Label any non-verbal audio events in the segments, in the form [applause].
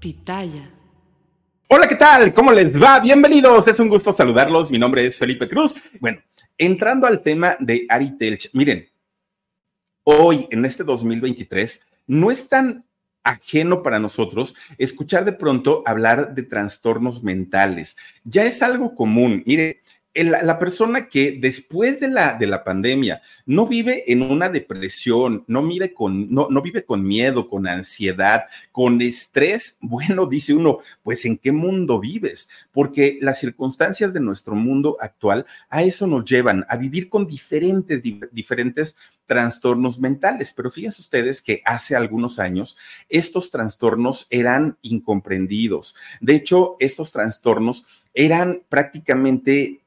Pitaya. Hola, ¿qué tal? ¿Cómo les va? Bienvenidos. Es un gusto saludarlos. Mi nombre es Felipe Cruz. Bueno, entrando al tema de Ari Telch, miren, hoy en este 2023 no es tan ajeno para nosotros escuchar de pronto hablar de trastornos mentales. Ya es algo común. Mire, la, persona que después de la, de la pandemia no vive en una depresión, no con, no, no vive con miedo, con ansiedad, con estrés, [laughs] bueno, dice uno, pues en qué mundo vives, porque las circunstancias de nuestro mundo actual a eso nos llevan, a vivir con diferentes, diferentes trastornos mentales. Pero fíjense ustedes que hace algunos años estos trastornos eran incomprendidos. De hecho, estos trastornos eran prácticamente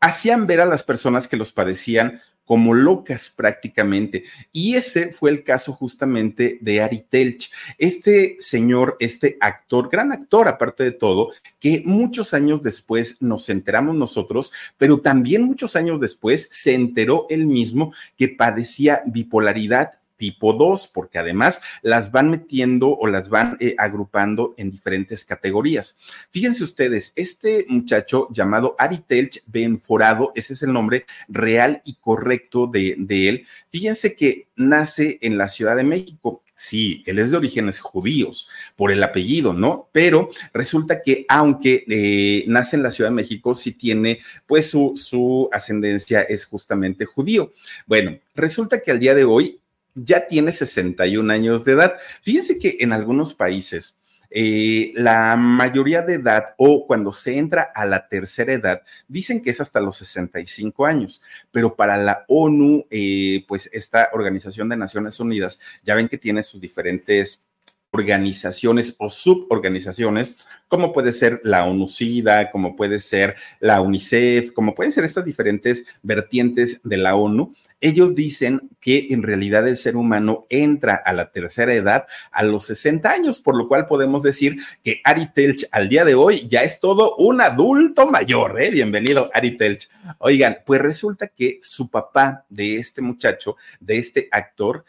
hacían ver a las personas que los padecían como locas prácticamente. Y ese fue el caso justamente de Ari Telch, este señor, este actor, gran actor aparte de todo, que muchos años después nos enteramos nosotros, pero también muchos años después se enteró él mismo que padecía bipolaridad tipo 2, porque además las van metiendo o las van eh, agrupando en diferentes categorías. Fíjense ustedes, este muchacho llamado Ari Telch Benforado, ese es el nombre real y correcto de, él, fíjense que nace en la Ciudad de México. Sí, él es de orígenes judíos por el apellido, ¿no? Pero resulta que aunque eh, nace en la Ciudad de México, sí tiene, pues su, su ascendencia es justamente judío. Bueno, resulta que al día de hoy ya tiene 61 años de edad. Fíjense que en algunos países eh, la mayoría de edad o cuando se entra a la tercera edad, dicen que es hasta los 65 años, pero para la ONU, eh, pues esta Organización de Naciones Unidas, ya ven que tiene sus diferentes organizaciones o suborganizaciones, como puede ser la ONU-SIDA, como puede ser la UNICEF, como pueden ser estas diferentes vertientes de la ONU, ellos dicen que en realidad el ser humano entra a la tercera edad a los 60 años, por lo cual podemos decir que Ari Telch al día de hoy ya es todo un adulto mayor, ¿eh? Bienvenido, Ari Telch. Oigan, pues resulta que su papá de este muchacho, de este actor,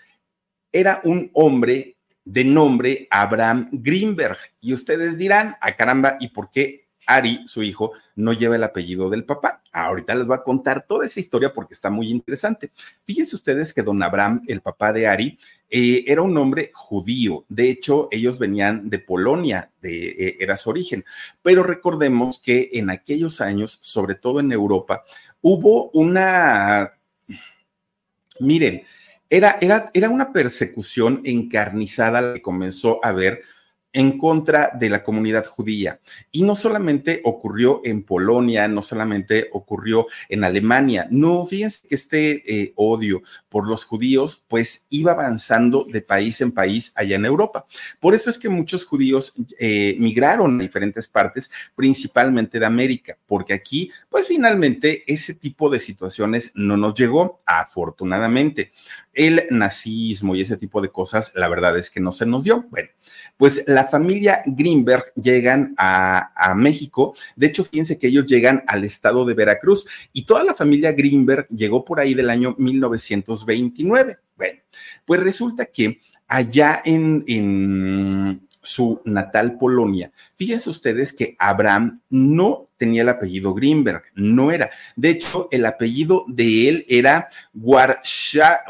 era un hombre de nombre Abraham Greenberg. Y ustedes dirán, a ah, caramba, ¿y por qué Ari, su hijo, no lleva el apellido del papá. Ahorita les voy a contar toda esa historia porque está muy interesante. Fíjense ustedes que don Abraham, el papá de Ari, eh, era un hombre judío. De hecho, ellos venían de Polonia, eh, era su origen. Pero recordemos que en aquellos años, sobre todo en Europa, hubo una... Miren, era, era, era una persecución encarnizada que comenzó a haber en contra de la comunidad judía. Y no solamente ocurrió en Polonia, no solamente ocurrió en Alemania, no, fíjense que este eh, odio por los judíos pues iba avanzando de país en país allá en Europa. Por eso es que muchos judíos eh, migraron a diferentes partes, principalmente de América, porque aquí pues finalmente ese tipo de situaciones no nos llegó, afortunadamente. El nazismo y ese tipo de cosas, la verdad es que no se nos dio. Bueno, pues la familia Greenberg llegan a, México. De hecho, fíjense que ellos llegan al estado de Veracruz y toda la familia Greenberg llegó por ahí del año 1929. Bueno, pues resulta que allá en, su natal Polonia, fíjense ustedes que Abraham no tenía el apellido Greenberg, no era. De hecho, el apellido de él era Warszaksby,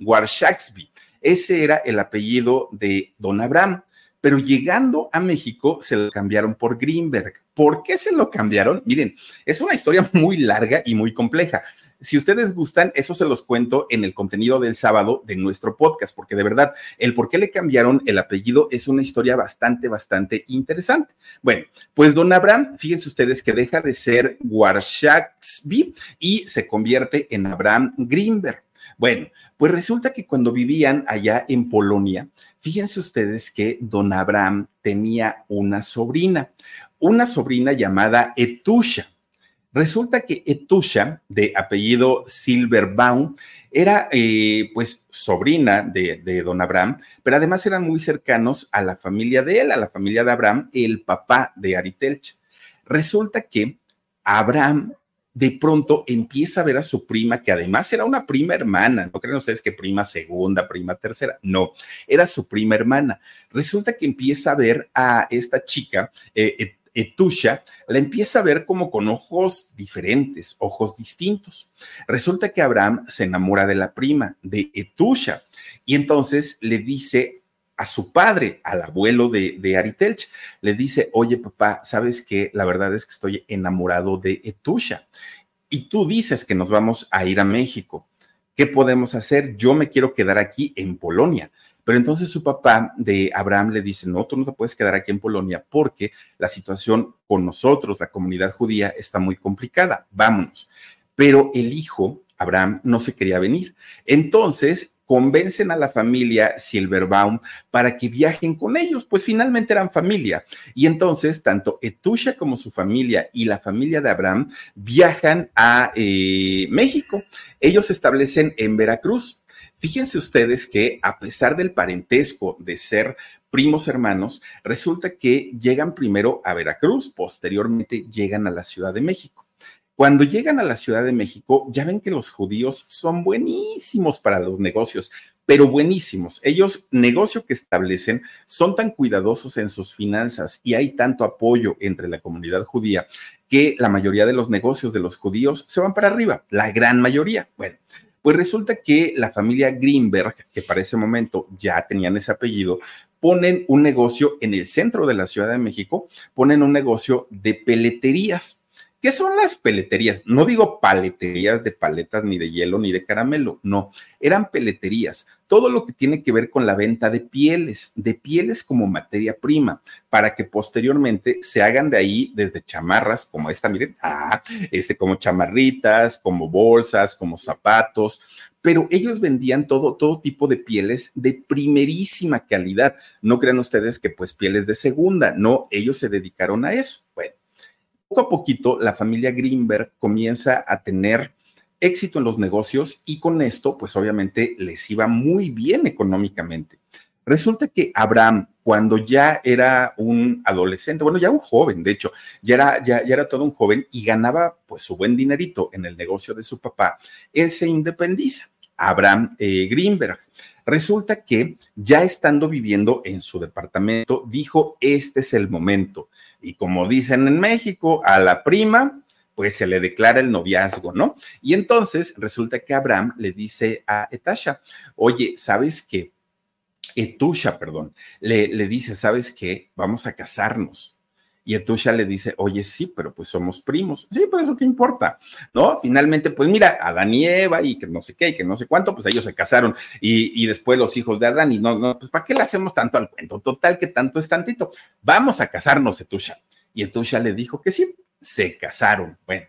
Warszaksby. Ese era el apellido de don Abraham. Pero llegando a México se lo cambiaron por Greenberg. ¿Por qué se lo cambiaron? Miren, es una historia muy larga y muy compleja. Si ustedes gustan, eso se los cuento en el contenido del sábado de nuestro podcast, porque de verdad, el por qué le cambiaron el apellido es una historia bastante, bastante interesante. Bueno, pues don Abraham, fíjense ustedes que deja de ser Warszaksby y se convierte en Abraham Greenberg. Bueno, pues resulta que cuando vivían allá en Polonia, fíjense ustedes que don Abraham tenía una sobrina, una sobrina llamada Etusha. Resulta que Etusha, de apellido Silverbaum, era eh, pues sobrina de, de, don Abraham, pero además eran muy cercanos a la familia de él, a la familia de Abraham, el papá de Aritelch. Resulta que Abraham de pronto empieza a ver a su prima, que además era una prima hermana, no creen ustedes que prima segunda, prima tercera, no, era su prima hermana. Resulta que empieza a ver a esta chica, eh, Etusha la empieza a ver como con ojos diferentes, ojos distintos. Resulta que Abraham se enamora de la prima, de Etusha, y entonces le dice a su padre, al abuelo de, Aritelch, le dice, oye papá, ¿sabes qué? La verdad es que estoy enamorado de Etusha. Y tú dices que nos vamos a ir a México. ¿Qué podemos hacer? Yo me quiero quedar aquí en Polonia. Pero entonces su papá de Abraham le dice, no, tú no te puedes quedar aquí en Polonia porque la situación con nosotros, la comunidad judía, está muy complicada, vámonos. Pero el hijo, Abraham, no se quería venir. Entonces convencen a la familia Silverbaum para que viajen con ellos, pues finalmente eran familia. Y entonces tanto Etusha como su familia y la familia de Abraham viajan a eh, México. Ellos se establecen en Veracruz. Fíjense ustedes que a pesar del parentesco de ser primos hermanos, resulta que llegan primero a Veracruz, posteriormente llegan a la Ciudad de México. Cuando llegan a la Ciudad de México, ya ven que los judíos son buenísimos para los negocios, pero buenísimos. Ellos, negocio que establecen, son tan cuidadosos en sus finanzas y hay tanto apoyo entre la comunidad judía que la mayoría de los negocios de los judíos se van para arriba, la gran mayoría. Bueno, pues resulta que la familia Greenberg, que para ese momento ya tenían ese apellido, ponen un negocio en el centro de la Ciudad de México, ponen un negocio de peleterías. ¿Qué son las peleterías? No digo paleterías de paletas, ni de hielo, ni de caramelo, no, eran peleterías. Todo lo que tiene que ver con la venta de pieles, de pieles como materia prima, para que posteriormente se hagan de ahí desde chamarras como esta, miren, ah, este, como chamarritas, como bolsas, como zapatos, pero ellos vendían todo, todo tipo de pieles de primerísima calidad. No crean ustedes que pues pieles de segunda, no, ellos se dedicaron a eso. Bueno poco a poquito la familia Greenberg comienza a tener éxito en los negocios y con esto, pues obviamente les iba muy bien económicamente. Resulta que Abraham, cuando ya era un adolescente, bueno, ya un joven, de hecho, ya era, ya, ya era todo un joven y ganaba pues su buen dinerito en el negocio de su papá, él se independiza, Abraham eh, Greenberg. Resulta que ya estando viviendo en su departamento, dijo, este es el momento. Y como dicen en México, a la prima, pues se le declara el noviazgo, ¿no? Y entonces resulta que Abraham le dice a Etasha, oye, ¿sabes qué? Etusha, perdón, le, le dice, ¿sabes qué? Vamos a casarnos. Y Etusha le dice, oye, sí, pero pues somos primos. Sí, pero eso qué importa, ¿no? Finalmente, pues mira, Adán y Eva y que no sé qué y que no sé cuánto, pues ellos se casaron y, y después los hijos de Adán y no, no, pues ¿para qué le hacemos tanto al cuento? Total que tanto es tantito. Vamos a casarnos, Etusha. Y Etusha le dijo que sí, se casaron. Bueno,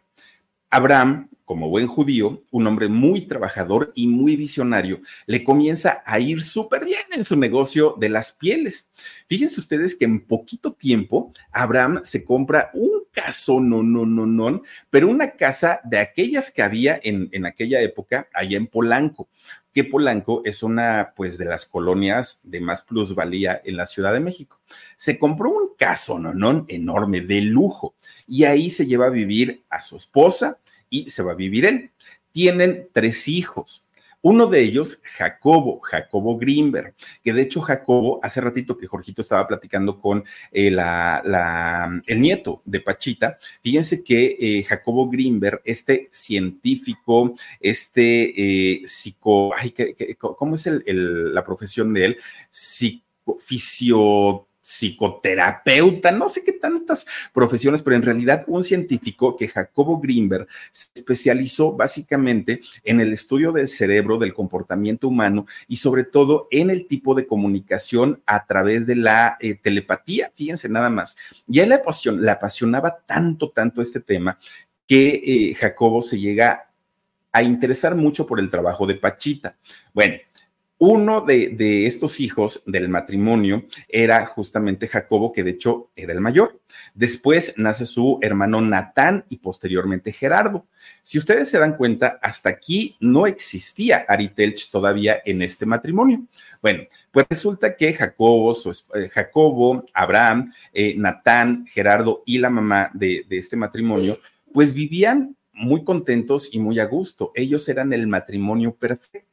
Abraham como buen judío, un hombre muy trabajador y muy visionario, le comienza a ir súper bien en su negocio de las pieles. Fíjense ustedes que en poquito tiempo Abraham se compra un caso, no, no, no, no, pero una casa de aquellas que había en, en aquella época allá en Polanco que Polanco es una, pues, de las colonias de más plusvalía en la Ciudad de México. Se compró un caso, no, no, enorme, de lujo, y ahí se lleva a vivir a su esposa, y se va a vivir él. Tienen tres hijos. Uno de ellos, Jacobo, Jacobo Greenberg, que de hecho Jacobo, hace ratito que Jorgito estaba platicando con eh, el nieto de Pachita, fíjense que eh, Jacobo Greenberg, este científico, este eh, psico, ¿cómo es la profesión de él? Psicofisio psicoterapeuta, no sé qué tantas profesiones, pero en realidad un científico que Jacobo Greenberg se especializó básicamente en el estudio del cerebro, del comportamiento humano y sobre todo en el tipo de comunicación a través de la eh, telepatía, fíjense nada más. Y a él le, apasionaba tanto, tanto este tema que eh, Jacobo se llega a interesar mucho por el trabajo de Pachita. Bueno, uno de, estos hijos del matrimonio era justamente Jacobo, que de hecho era el mayor. Después nace su hermano Natán y posteriormente Gerardo. Si ustedes se dan cuenta, hasta aquí no existía Aritelch todavía en este matrimonio. Bueno, pues resulta que Jacobo, eh, Jacobo Abraham, eh, Natán, Gerardo y la mamá de este matrimonio, pues vivían muy contentos y muy a gusto. Ellos eran el matrimonio perfecto.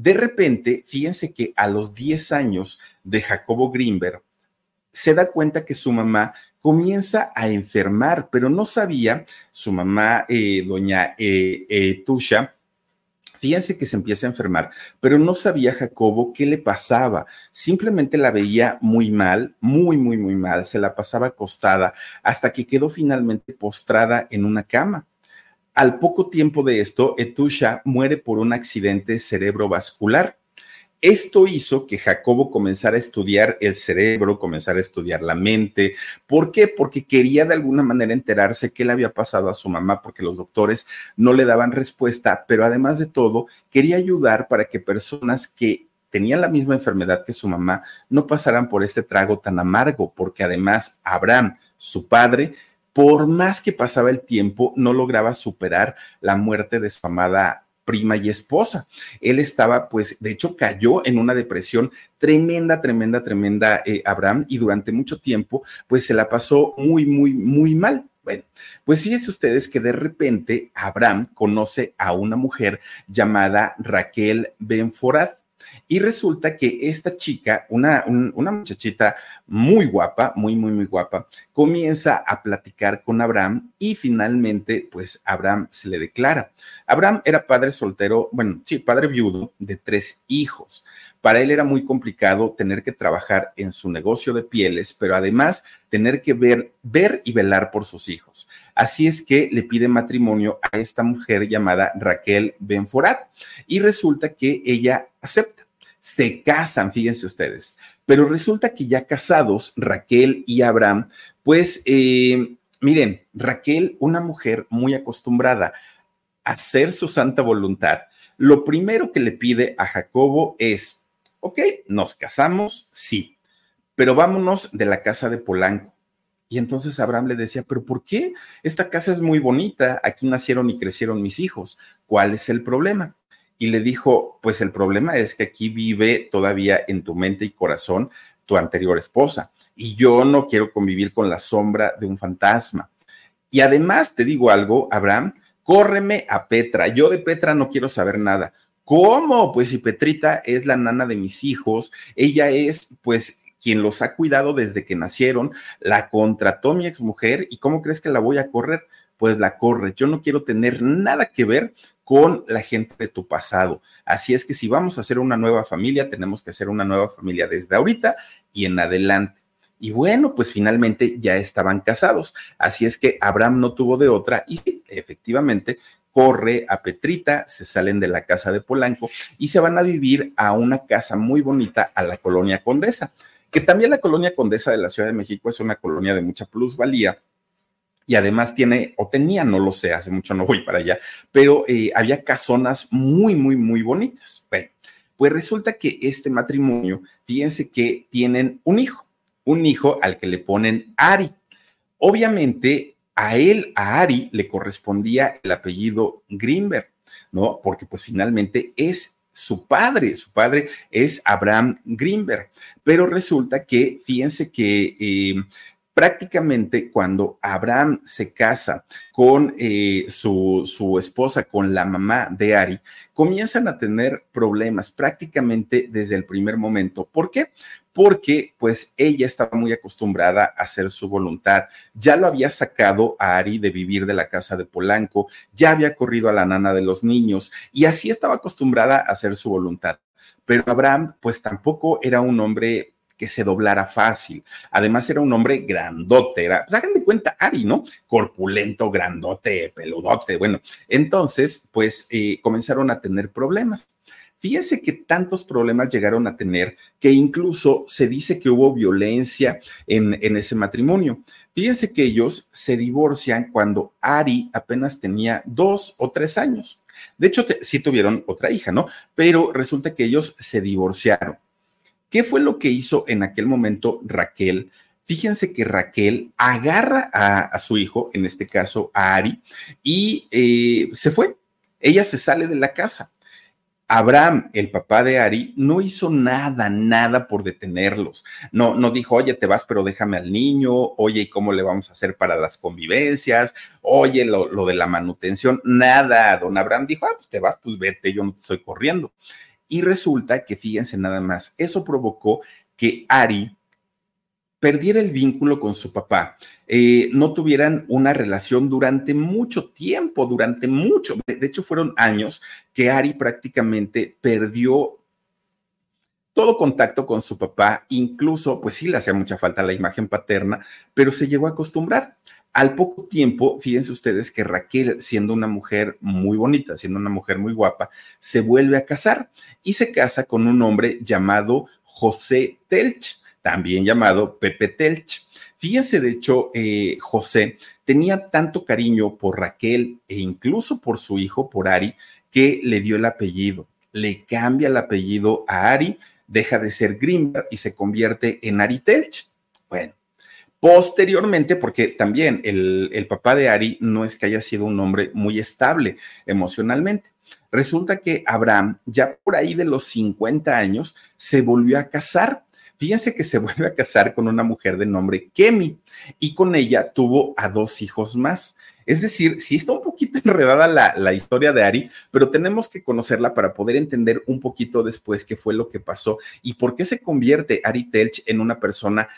De repente, fíjense que a los 10 años de Jacobo Greenberg, se da cuenta que su mamá comienza a enfermar, pero no sabía, su mamá, eh, doña eh, eh, Tusha, fíjense que se empieza a enfermar, pero no sabía Jacobo qué le pasaba. Simplemente la veía muy mal, muy, muy, muy mal. Se la pasaba acostada hasta que quedó finalmente postrada en una cama. Al poco tiempo de esto, Etusha muere por un accidente cerebrovascular. Esto hizo que Jacobo comenzara a estudiar el cerebro, comenzara a estudiar la mente. ¿Por qué? Porque quería de alguna manera enterarse qué le había pasado a su mamá, porque los doctores no le daban respuesta, pero además de todo, quería ayudar para que personas que tenían la misma enfermedad que su mamá no pasaran por este trago tan amargo, porque además Abraham, su padre, por más que pasaba el tiempo, no lograba superar la muerte de su amada prima y esposa. Él estaba, pues, de hecho, cayó en una depresión tremenda, tremenda, tremenda, eh, Abraham, y durante mucho tiempo, pues, se la pasó muy, muy, muy mal. Bueno, pues fíjense ustedes que de repente Abraham conoce a una mujer llamada Raquel Benforat. Y resulta que esta chica, una, una muchachita muy guapa, muy, muy, muy guapa, comienza a platicar con Abraham y finalmente, pues Abraham se le declara. Abraham era padre soltero, bueno, sí, padre viudo de tres hijos. Para él era muy complicado tener que trabajar en su negocio de pieles, pero además tener que ver, ver y velar por sus hijos. Así es que le pide matrimonio a esta mujer llamada Raquel Benforat y resulta que ella acepta se casan, fíjense ustedes. Pero resulta que ya casados, Raquel y Abraham, pues eh, miren, Raquel, una mujer muy acostumbrada a hacer su santa voluntad, lo primero que le pide a Jacobo es, ok, nos casamos, sí, pero vámonos de la casa de Polanco. Y entonces Abraham le decía, pero ¿por qué? Esta casa es muy bonita, aquí nacieron y crecieron mis hijos, ¿cuál es el problema? Y le dijo, pues el problema es que aquí vive todavía en tu mente y corazón tu anterior esposa y yo no quiero convivir con la sombra de un fantasma. Y además te digo algo, Abraham, córreme a Petra, yo de Petra no quiero saber nada. ¿Cómo? Pues si Petrita es la nana de mis hijos, ella es pues quien los ha cuidado desde que nacieron, la contrató mi exmujer y ¿cómo crees que la voy a correr? Pues la corre. Yo no quiero tener nada que ver con la gente de tu pasado. Así es que si vamos a hacer una nueva familia, tenemos que hacer una nueva familia desde ahorita y en adelante. Y bueno, pues finalmente ya estaban casados. Así es que Abraham no tuvo de otra y efectivamente corre a Petrita, se salen de la casa de Polanco y se van a vivir a una casa muy bonita a la colonia Condesa, que también la colonia Condesa de la Ciudad de México es una colonia de mucha plusvalía y además tiene, o tenía, no lo sé, hace mucho no voy para allá, pero eh, había casonas muy, muy, muy bonitas. Bueno, pues resulta que este matrimonio, fíjense que tienen un hijo, un hijo al que le ponen Ari. Obviamente, a él, a Ari, le correspondía el apellido Greenberg, ¿no? Porque pues finalmente es su padre, su padre es Abraham Greenberg, pero resulta que, fíjense que eh, prácticamente cuando Abraham se casa con eh, su, su, esposa, con la mamá de Ari, comienzan a tener problemas prácticamente desde el primer momento. ¿Por qué? Porque pues ella estaba muy acostumbrada a hacer su voluntad. Ya lo había sacado a Ari de vivir de la casa de Polanco, ya había corrido a la nana de los niños y así estaba acostumbrada a hacer su voluntad. Pero Abraham pues tampoco era un hombre que se doblara fácil. Además era un hombre grandote, era, pues hagan de cuenta Ari, ¿no? Corpulento, grandote, peludote, bueno. Entonces, pues eh, comenzaron a tener problemas. Fíjense que tantos problemas llegaron a tener que incluso se dice que hubo violencia en, en ese matrimonio. Fíjense que ellos se divorcian cuando Ari apenas tenía dos o tres años. De hecho, sí tuvieron otra hija, ¿no? Pero resulta que ellos se divorciaron. ¿Qué fue lo que hizo en aquel momento Raquel? Fíjense que Raquel agarra a, su hijo, en este caso a Ari, y eh, se fue. Ella se sale de la casa. Abraham, el papá de Ari, no hizo nada, nada por detenerlos. No, no dijo, oye, te vas, pero déjame al niño, oye, ¿y cómo le vamos a hacer para las convivencias? Oye, lo, lo de la manutención, nada. Don Abraham dijo, ah, pues te vas, pues vete, yo no estoy corriendo. Y resulta que, fíjense nada más, eso provocó que Ari perdiera el vínculo con su papá, eh, no tuvieran una relación durante mucho tiempo, durante mucho, de hecho fueron años que Ari prácticamente perdió todo contacto con su papá, incluso, pues sí le hacía mucha falta la imagen paterna, pero se llegó a acostumbrar. Al poco tiempo, fíjense ustedes que Raquel, siendo una mujer muy bonita, siendo una mujer muy guapa, se vuelve a casar y se casa con un hombre llamado José Telch, también llamado Pepe Telch. Fíjense, de hecho, eh, José tenía tanto cariño por Raquel e incluso por su hijo, por Ari, que le dio el apellido. Le cambia el apellido a Ari, deja de ser Grimberg y se convierte en Ari Telch. Bueno, Posteriormente, porque también el, papá de Ari no es que haya sido un hombre muy estable emocionalmente. Resulta que Abraham, ya por ahí de los 50 años, se volvió a casar. Fíjense que se [laughs] vuelve a casar con una mujer de nombre Kemi y con ella tuvo a dos hijos más. Es decir, sí está un poquito [laughs] enredada la, la, historia de Ari, pero tenemos que conocerla para poder entender un poquito después qué fue lo que pasó y por qué se convierte Ari Telch en una persona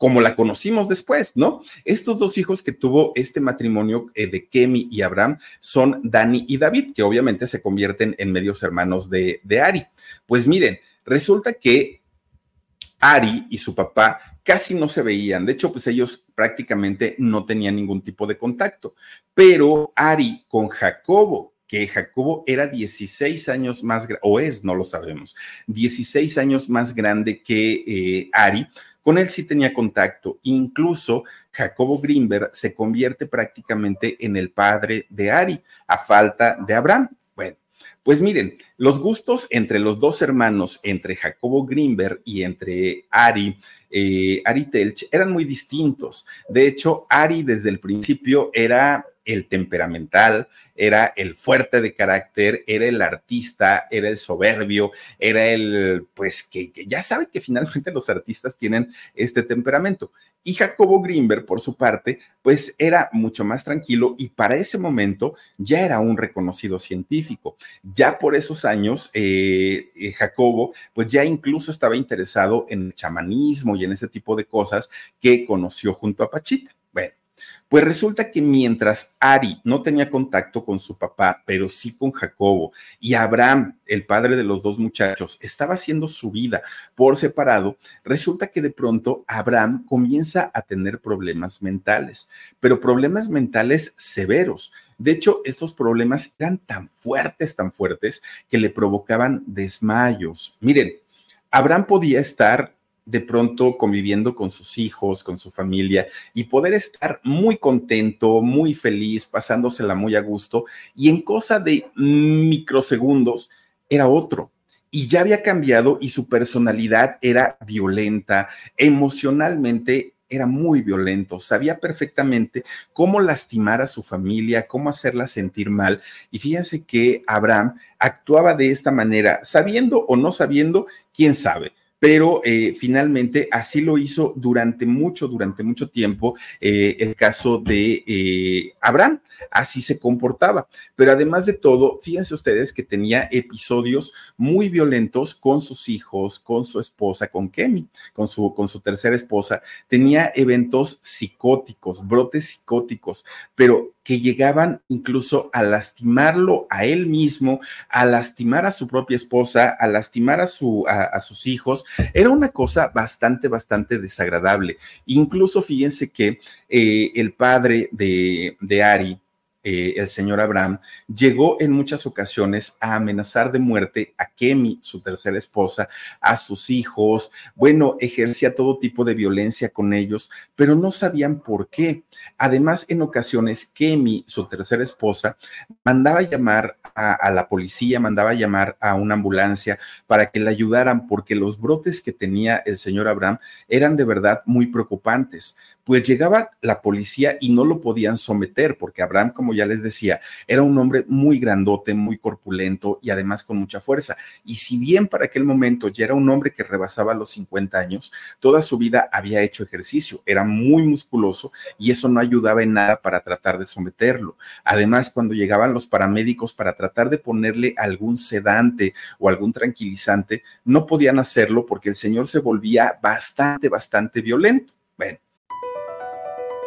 como la conocimos después, ¿no? Estos dos hijos que tuvo este matrimonio eh, de Kemi y Abraham son Dani y David, que obviamente se convierten en medios hermanos de, de Ari. Pues miren, resulta que Ari y su papá casi no se veían. De hecho, pues ellos prácticamente no tenían ningún tipo de contacto. Pero Ari con Jacobo, que Jacobo era 16 años más, o es, no lo sabemos, 16 años más grande que eh, Ari, con él sí tenía contacto. Incluso Jacobo Greenberg se convierte prácticamente en el padre de Ari, a falta de Abraham. Bueno, pues miren, los gustos entre los dos hermanos, entre Jacobo Greenberg y entre Ari, eh, Ari Telch, eran muy distintos. De hecho, Ari desde el principio era el temperamental, era el fuerte de carácter, era el artista, era el soberbio, era el, pues, que, ya sabe que finalmente los artistas tienen este temperamento. Y Jacobo Greenberg, por su parte, pues era mucho más tranquilo y para ese momento ya era un reconocido científico. Ya por esos años, eh, eh, Jacobo, pues ya incluso estaba interesado en el chamanismo y en ese tipo de cosas que conoció junto a Pachita. Pues resulta que mientras Ari no tenía contacto con su papá, pero sí con Jacobo, y Abraham, el padre de los dos muchachos, estaba haciendo su vida por separado, resulta que de pronto Abraham comienza a tener problemas mentales, pero problemas mentales severos. De hecho, estos problemas eran tan fuertes, tan fuertes, que le provocaban desmayos. Miren, Abraham podía estar de pronto conviviendo con sus hijos, con su familia y poder estar muy contento, muy feliz, pasándosela muy a gusto y en cosa de microsegundos era otro y ya había cambiado y su personalidad era violenta, emocionalmente era muy violento, sabía perfectamente cómo lastimar a su familia, cómo hacerla sentir mal. Y fíjense que Abraham actuaba de esta manera, sabiendo o no sabiendo, quién sabe pero eh, finalmente así lo hizo durante mucho, durante mucho tiempo eh, el caso de eh, Abraham, así se comportaba. Pero además de todo, fíjense ustedes que tenía episodios muy violentos con sus hijos, con su esposa, con Kemi, con su, con su tercera esposa. Tenía eventos psicóticos, brotes psicóticos, pero que llegaban incluso a lastimarlo a él mismo, a lastimar a su propia esposa, a lastimar a, su, a, sus hijos. Era una cosa bastante, bastante desagradable. Incluso fíjense que eh, el padre de, de Ari, eh, el señor Abraham, llegó en muchas ocasiones a amenazar de muerte a Kemi, su tercera esposa, a sus hijos. Bueno, ejercía todo tipo de violencia con ellos, pero no sabían por qué. Además, en ocasiones, Kemi, su tercera esposa, mandaba llamar a, a la policía, mandaba llamar a una ambulancia para que le ayudaran, porque los brotes que tenía el señor Abraham eran de verdad muy preocupantes pues llegaba la policía y no lo podían someter, porque Abraham, como ya les decía, era un hombre muy grandote, muy corpulento y además con mucha fuerza. Y si bien para aquel momento ya era un hombre que rebasaba los 50 años, toda su vida había hecho ejercicio, era muy musculoso y eso no ayudaba en nada para tratar de someterlo. Además, cuando llegaban los paramédicos para tratar de ponerle algún sedante o algún tranquilizante, no podían hacerlo porque el señor se volvía bastante, bastante violento. Bueno,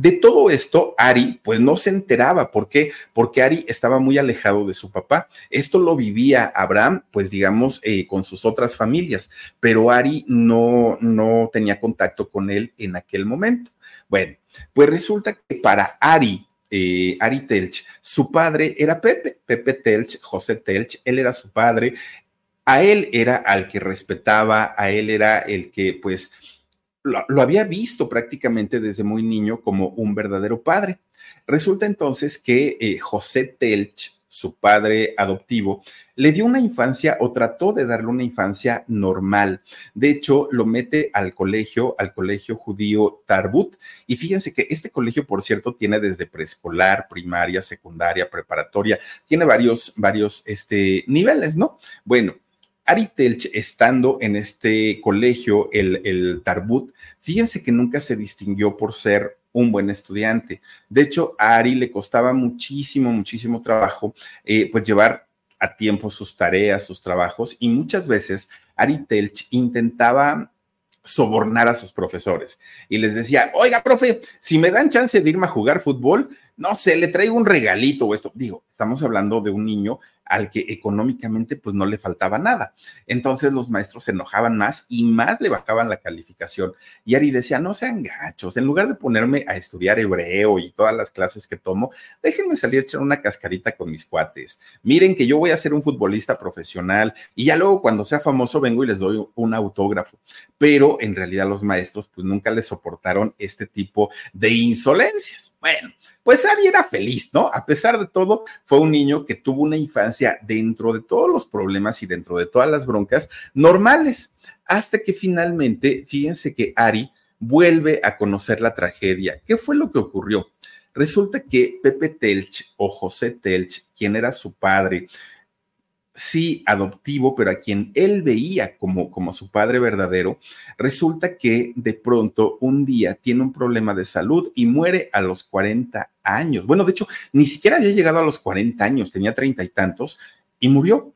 De todo esto, Ari, pues no se enteraba. ¿Por qué? Porque Ari estaba muy alejado de su papá. Esto lo vivía Abraham, pues digamos, eh, con sus otras familias, pero Ari no, no tenía contacto con él en aquel momento. Bueno, pues resulta que para Ari, eh, Ari Telch, su padre era Pepe, Pepe Telch, José Telch, él era su padre. A él era al que respetaba, a él era el que, pues, lo, había visto prácticamente desde muy niño como un verdadero padre. Resulta entonces que eh, José Telch, su padre adoptivo, le dio una infancia o trató de darle una infancia normal. De hecho, lo mete al colegio, al colegio judío Tarbut. Y fíjense que este colegio, por cierto, tiene desde preescolar, primaria, secundaria, preparatoria, tiene varios, varios este, niveles, ¿no? Bueno, Ari Telch, estando en este colegio, el, el Tarbut, fíjense que nunca se distinguió por ser un buen estudiante. De hecho, a Ari le costaba muchísimo, muchísimo trabajo, eh, pues llevar a tiempo sus tareas, sus trabajos, y muchas veces Ari Telch intentaba sobornar a sus profesores y les decía, oiga, profe, si me dan chance de irme a jugar fútbol, no sé, le traigo un regalito o esto. Digo, estamos hablando de un niño al que económicamente pues no le faltaba nada. Entonces los maestros se enojaban más y más le bajaban la calificación. Y Ari decía, no sean gachos, en lugar de ponerme a estudiar hebreo y todas las clases que tomo, déjenme salir a echar una cascarita con mis cuates. Miren que yo voy a ser un futbolista profesional y ya luego cuando sea famoso vengo y les doy un autógrafo. Pero en realidad los maestros pues nunca les soportaron este tipo de insolencias. Bueno, pues Ari era feliz, ¿no? A pesar de todo, fue un niño que tuvo una infancia dentro de todos los problemas y dentro de todas las broncas normales, hasta que finalmente, fíjense que Ari vuelve a conocer la tragedia. ¿Qué fue lo que ocurrió? Resulta que Pepe Telch o José Telch, quien era su padre, sí adoptivo, pero a quien él veía como, como su padre verdadero, resulta que de pronto un día tiene un problema de salud y muere a los 40 años. Bueno, de hecho, ni siquiera había llegado a los 40 años, tenía treinta y tantos y murió.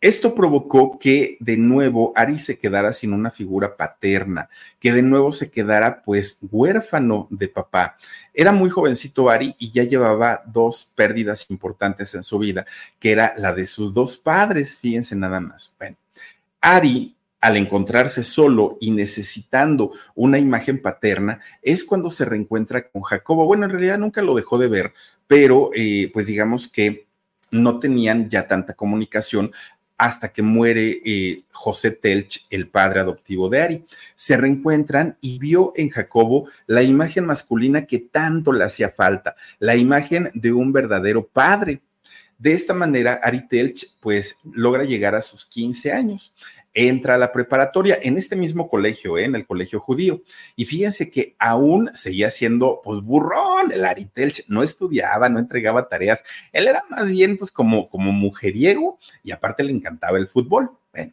Esto provocó que de nuevo Ari se quedara sin una figura paterna, que de nuevo se quedara pues huérfano de papá. Era muy jovencito Ari y ya llevaba dos pérdidas importantes en su vida, que era la de sus dos padres, fíjense nada más. Bueno, Ari al encontrarse solo y necesitando una imagen paterna, es cuando se reencuentra con Jacobo. Bueno, en realidad nunca lo dejó de ver, pero eh, pues digamos que no tenían ya tanta comunicación hasta que muere eh, José Telch, el padre adoptivo de Ari. Se reencuentran y vio en Jacobo la imagen masculina que tanto le hacía falta, la imagen de un verdadero padre. De esta manera, Ari Telch pues logra llegar a sus 15 años entra a la preparatoria en este mismo colegio, ¿eh? en el colegio judío. Y fíjense que aún seguía siendo, pues, burrón, el Aritelch, no estudiaba, no entregaba tareas. Él era más bien, pues, como, como mujeriego y aparte le encantaba el fútbol. Bueno,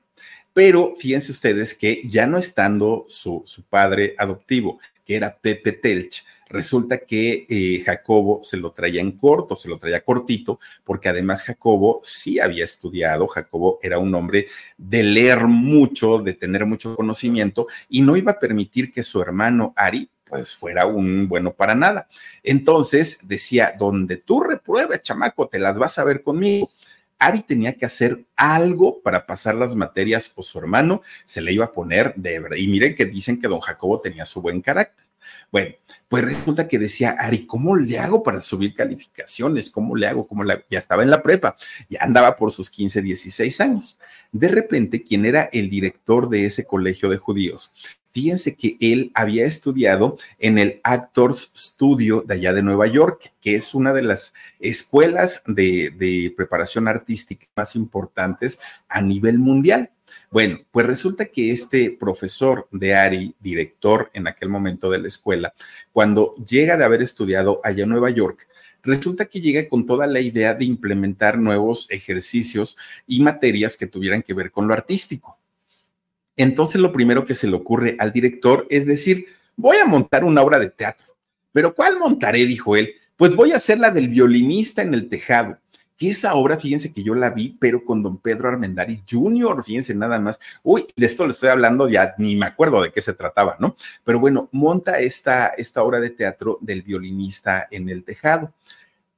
pero fíjense ustedes que ya no estando su, su padre adoptivo, que era Pepe Telch, resulta que eh, Jacobo se lo traía en corto, se lo traía cortito, porque además Jacobo sí había estudiado, Jacobo era un hombre de leer mucho, de tener mucho conocimiento y no iba a permitir que su hermano Ari pues fuera un bueno para nada. Entonces decía, donde tú repruebes, chamaco, te las vas a ver conmigo. Ari tenía que hacer algo para pasar las materias o su hermano se le iba a poner de verdad. Y miren que dicen que don Jacobo tenía su buen carácter. Bueno, pues resulta que decía, Ari, ¿cómo le hago para subir calificaciones? ¿Cómo le hago? ¿Cómo Ya estaba en la prepa, ya andaba por sus 15, 16 años. De repente, quien era el director de ese colegio de judíos, fíjense que él había estudiado en el Actors Studio de allá de Nueva York, que es una de las escuelas de, de preparación artística más importantes a nivel mundial. Bueno, pues resulta que este profesor de Ari, director en aquel momento de la escuela, cuando llega de haber estudiado allá en Nueva York, resulta que llega con toda la idea de implementar nuevos ejercicios y materias que tuvieran que ver con lo artístico. Entonces lo primero que se le ocurre al director es decir, voy a montar una obra de teatro. Pero ¿cuál montaré? dijo él. Pues voy a hacer la del violinista en el tejado que esa obra, fíjense que yo la vi, pero con don Pedro Armendari Jr., fíjense nada más. Uy, de esto le estoy hablando, ya ni me acuerdo de qué se trataba, ¿no? Pero bueno, monta esta, esta obra de teatro del violinista en el tejado.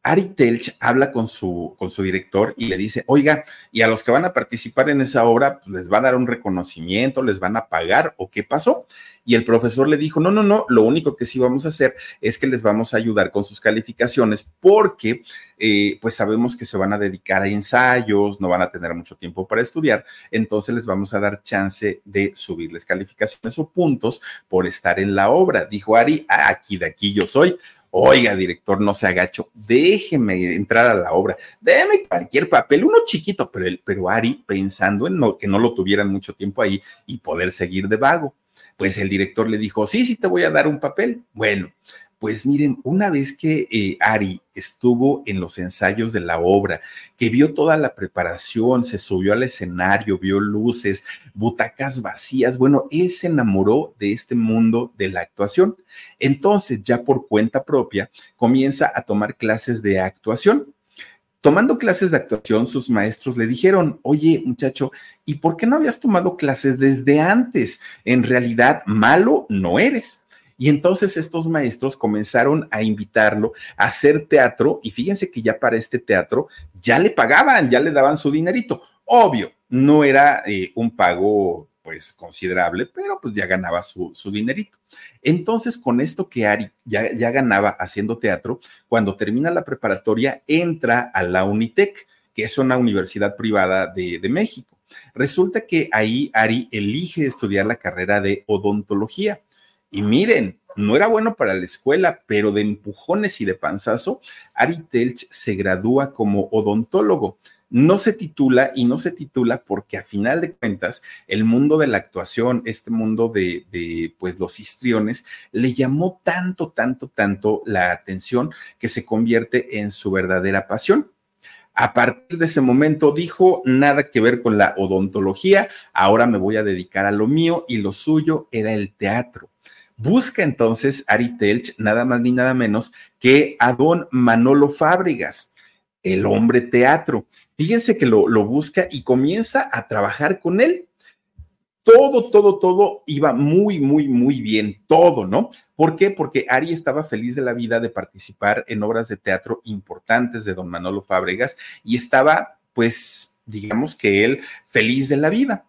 Ari Telch habla con su, con su director y le dice, oiga, y a los que van a participar en esa obra, pues, les va a dar un reconocimiento, les van a pagar o qué pasó. Y el profesor le dijo, no, no, no, lo único que sí vamos a hacer es que les vamos a ayudar con sus calificaciones porque eh, pues sabemos que se van a dedicar a ensayos, no van a tener mucho tiempo para estudiar, entonces les vamos a dar chance de subirles calificaciones o puntos por estar en la obra. Dijo Ari, aquí de aquí yo soy. Oiga, director, no se agacho, déjeme entrar a la obra, déme cualquier papel, uno chiquito, pero, pero Ari pensando en que no lo tuvieran mucho tiempo ahí y poder seguir de vago. Pues el director le dijo, sí, sí, te voy a dar un papel. Bueno, pues miren, una vez que eh, Ari estuvo en los ensayos de la obra, que vio toda la preparación, se subió al escenario, vio luces, butacas vacías, bueno, él se enamoró de este mundo de la actuación. Entonces, ya por cuenta propia, comienza a tomar clases de actuación. Tomando clases de actuación, sus maestros le dijeron, oye muchacho, ¿y por qué no habías tomado clases desde antes? En realidad, malo no eres. Y entonces estos maestros comenzaron a invitarlo a hacer teatro y fíjense que ya para este teatro ya le pagaban, ya le daban su dinerito. Obvio, no era eh, un pago pues considerable, pero pues ya ganaba su, su dinerito. Entonces, con esto que Ari ya, ya, ganaba haciendo teatro, cuando termina la preparatoria, entra a la Unitec, que es una universidad privada de, de México. Resulta que ahí Ari elige estudiar la carrera de odontología. Y miren, no era bueno para la escuela, pero de empujones y de panzazo, Ari Telch se gradúa como odontólogo no se titula y no se titula porque a final de cuentas el mundo de la actuación, este mundo de, de, pues los histriones, le llamó tanto, tanto, tanto la atención que se convierte en su verdadera pasión. A partir de ese momento dijo, nada que ver con la odontología, ahora me voy a dedicar a lo mío y lo suyo era el teatro. Busca entonces Ari Telch nada más ni nada menos que a don Manolo Fábregas, el hombre teatro Fíjense que lo, busca y comienza a trabajar con él todo, todo, todo iba muy, muy, muy bien, todo, ¿no? ¿Por qué? Porque Ari estaba feliz de la vida de participar en obras de teatro importantes de don Manolo Fábregas y estaba, pues, digamos que él feliz de la vida.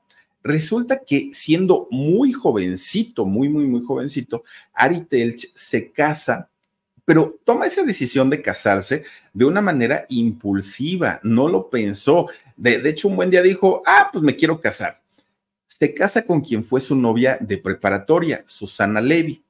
Resulta que siendo muy jovencito, muy, muy, muy jovencito, Ari Telch se casa pero toma esa decisión de casarse de una manera impulsiva, no lo pensó. De, hecho, un buen día dijo, ah, pues me quiero casar se casa con quien fue su novia de preparatoria, Susana Levy.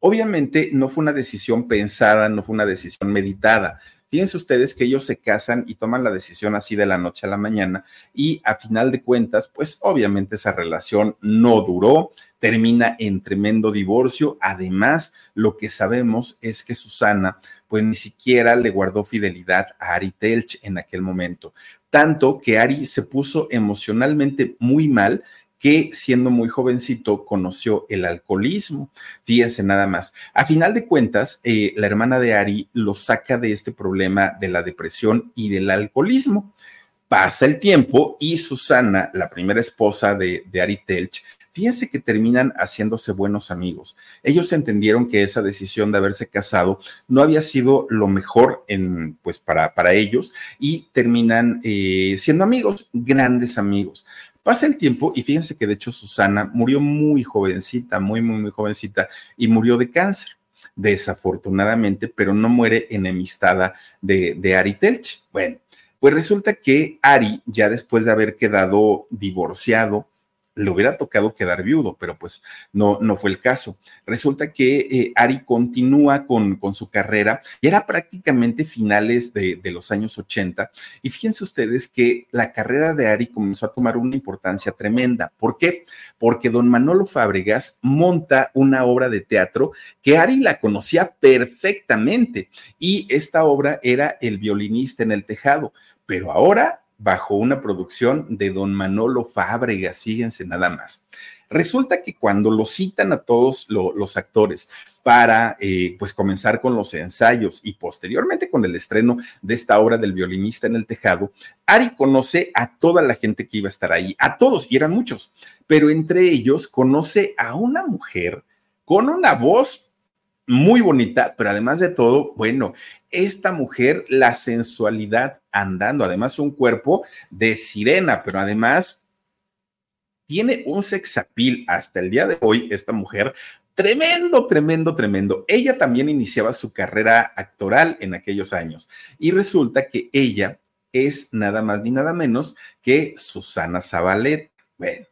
Obviamente no fue una decisión pensada, no fue una decisión meditada. Fíjense ustedes que ellos se casan y toman la decisión así de la noche a la mañana y a final de cuentas, pues obviamente esa relación no duró, termina en tremendo divorcio. Además, lo que sabemos es que Susana, pues ni siquiera le guardó fidelidad a Ari Telch en aquel momento. Tanto que Ari se puso emocionalmente muy mal que siendo muy jovencito conoció el alcoholismo. Fíjense nada más. A final de cuentas, eh, la hermana de Ari lo saca de este problema de la depresión y del alcoholismo. Pasa el tiempo y Susana, la primera esposa de, de Ari Telch, fíjense que terminan haciéndose buenos amigos. Ellos entendieron que esa decisión de haberse casado no había sido lo mejor en, pues, para, para ellos y terminan eh, siendo amigos, grandes amigos. Pasa el tiempo y fíjense que de hecho Susana murió muy jovencita, muy, muy, muy jovencita y murió de cáncer, desafortunadamente, pero no muere enemistada de, de Ari Telch. Bueno, pues resulta que Ari, ya después de haber quedado divorciado, le hubiera tocado quedar viudo, pero pues no, no fue el caso. Resulta que eh, Ari continúa con, con, su carrera y era prácticamente finales de, de, los años 80. Y fíjense ustedes que la carrera de Ari comenzó a tomar una importancia tremenda. ¿Por qué? Porque don Manolo Fábregas monta una obra de teatro que Ari la conocía perfectamente y esta obra era El violinista en el tejado. Pero ahora bajo una producción de don Manolo Fábregas, fíjense nada más. Resulta que cuando lo citan a todos lo, los actores para eh, pues comenzar con los ensayos y posteriormente con el estreno de esta obra del violinista en el tejado, Ari conoce a toda la gente que iba a estar ahí, a todos, y eran muchos, pero entre ellos conoce a una mujer con una voz muy bonita, pero además de todo, bueno, esta mujer, la sensualidad andando, además un cuerpo de sirena, pero además tiene un sexapil hasta el día de hoy, esta mujer, tremendo, tremendo, tremendo. Ella también iniciaba su carrera actoral en aquellos años y resulta que ella es nada más ni nada menos que Susana Zabalet. Bueno.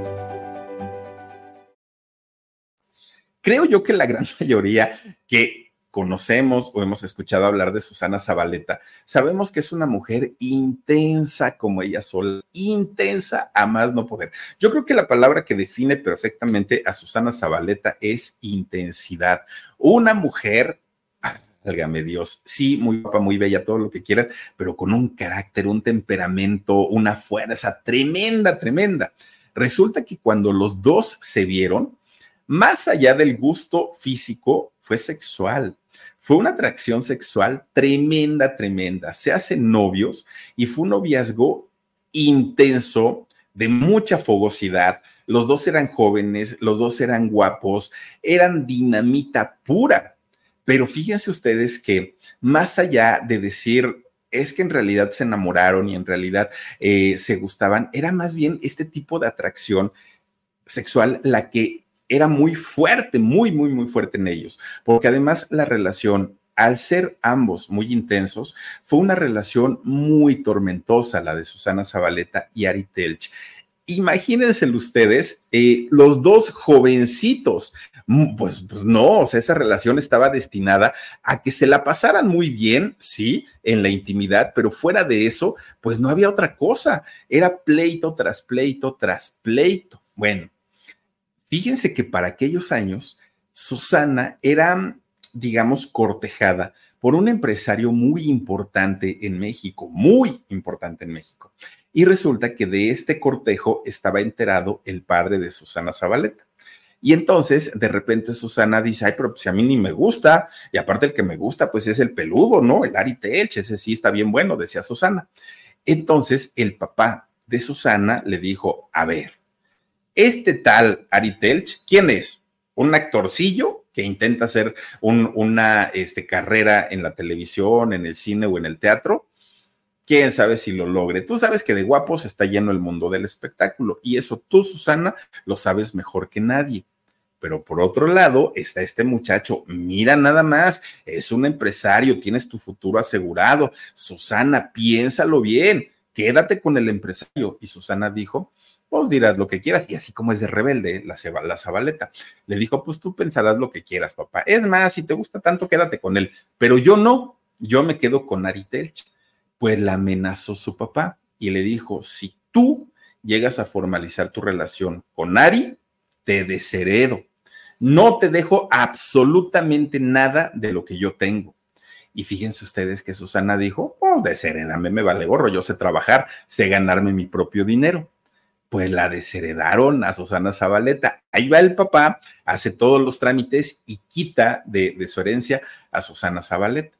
Creo yo que la gran [laughs] mayoría que conocemos o hemos escuchado hablar de Susana Zabaleta, sabemos que es una mujer intensa como ella sola, intensa a más no poder. Yo creo que la palabra que define perfectamente a Susana Zabaleta es intensidad. Una mujer Válgame Dios, sí, muy guapa, muy bella, todo lo que quieran, pero con un carácter, un temperamento, una fuerza tremenda, tremenda. Resulta que cuando los dos se vieron, más allá del gusto físico, fue sexual. Fue una atracción sexual tremenda, tremenda. Se hacen novios y fue un noviazgo intenso, de mucha fogosidad. Los dos eran jóvenes, los dos eran guapos, eran dinamita pura. Pero fíjense ustedes que más allá de decir, es que en realidad se enamoraron y en realidad eh, se gustaban, era más bien este tipo de atracción sexual la que era muy fuerte, muy, muy, muy fuerte en ellos, porque además la relación, al ser ambos muy intensos, fue una relación muy tormentosa, la de Susana Zabaleta y Ari Telch. Imagínense ustedes, eh, los dos jovencitos, Mm, pues, pues, no, o sea, esa relación estaba destinada a que se la pasaran muy bien, sí, en la intimidad, pero fuera de eso, pues no había otra cosa. Era pleito tras pleito tras pleito. Bueno, fíjense que para aquellos años, Susana era, digamos, cortejada por un empresario muy importante en México, muy importante en México. Y resulta que de este cortejo estaba enterado el padre de Susana Zabaleta. Y entonces, de repente, Susana dice, ay, pero si a mí ni me gusta, y aparte el que me gusta, pues es el peludo, ¿no? El Ari Telch, ese sí está bien bueno, decía Susana. Entonces, el papá de Susana le dijo, a ver, este tal Ari Telch, ¿quién es? ¿Un actorcillo que intenta hacer una este, carrera en la televisión, en el cine o en el teatro? quién sabe si lo logre. Tú sabes que de guapos está lleno el mundo del espectáculo y eso tú, Susana, lo sabes mejor que nadie. Pero por otro lado está este muchacho, mira nada más, es un empresario, tienes tu futuro asegurado. Susana, piénsalo bien, quédate con el empresario. Y Susana dijo, pues dirás lo que quieras. Y así como es de rebelde la, la Zabaleta, le dijo, pues tú pensarás lo que quieras, papá. Es más, si te gusta tanto, quédate con él. Pero yo no, yo me quedo con Ari Pues la amenazó su papá y le dijo, si tú llegas a formalizar tu relación con Ari, te desheredo no te dejo absolutamente nada de lo que yo tengo. Y fíjense ustedes que Susana dijo, oh, desheredame, me vale gorro, yo sé trabajar, sé ganarme mi propio dinero. Pues la desheredaron a Susana Zabaleta. Ahí va el papá, hace todos los trámites y quita de, de su herencia a Susana Zabaleta.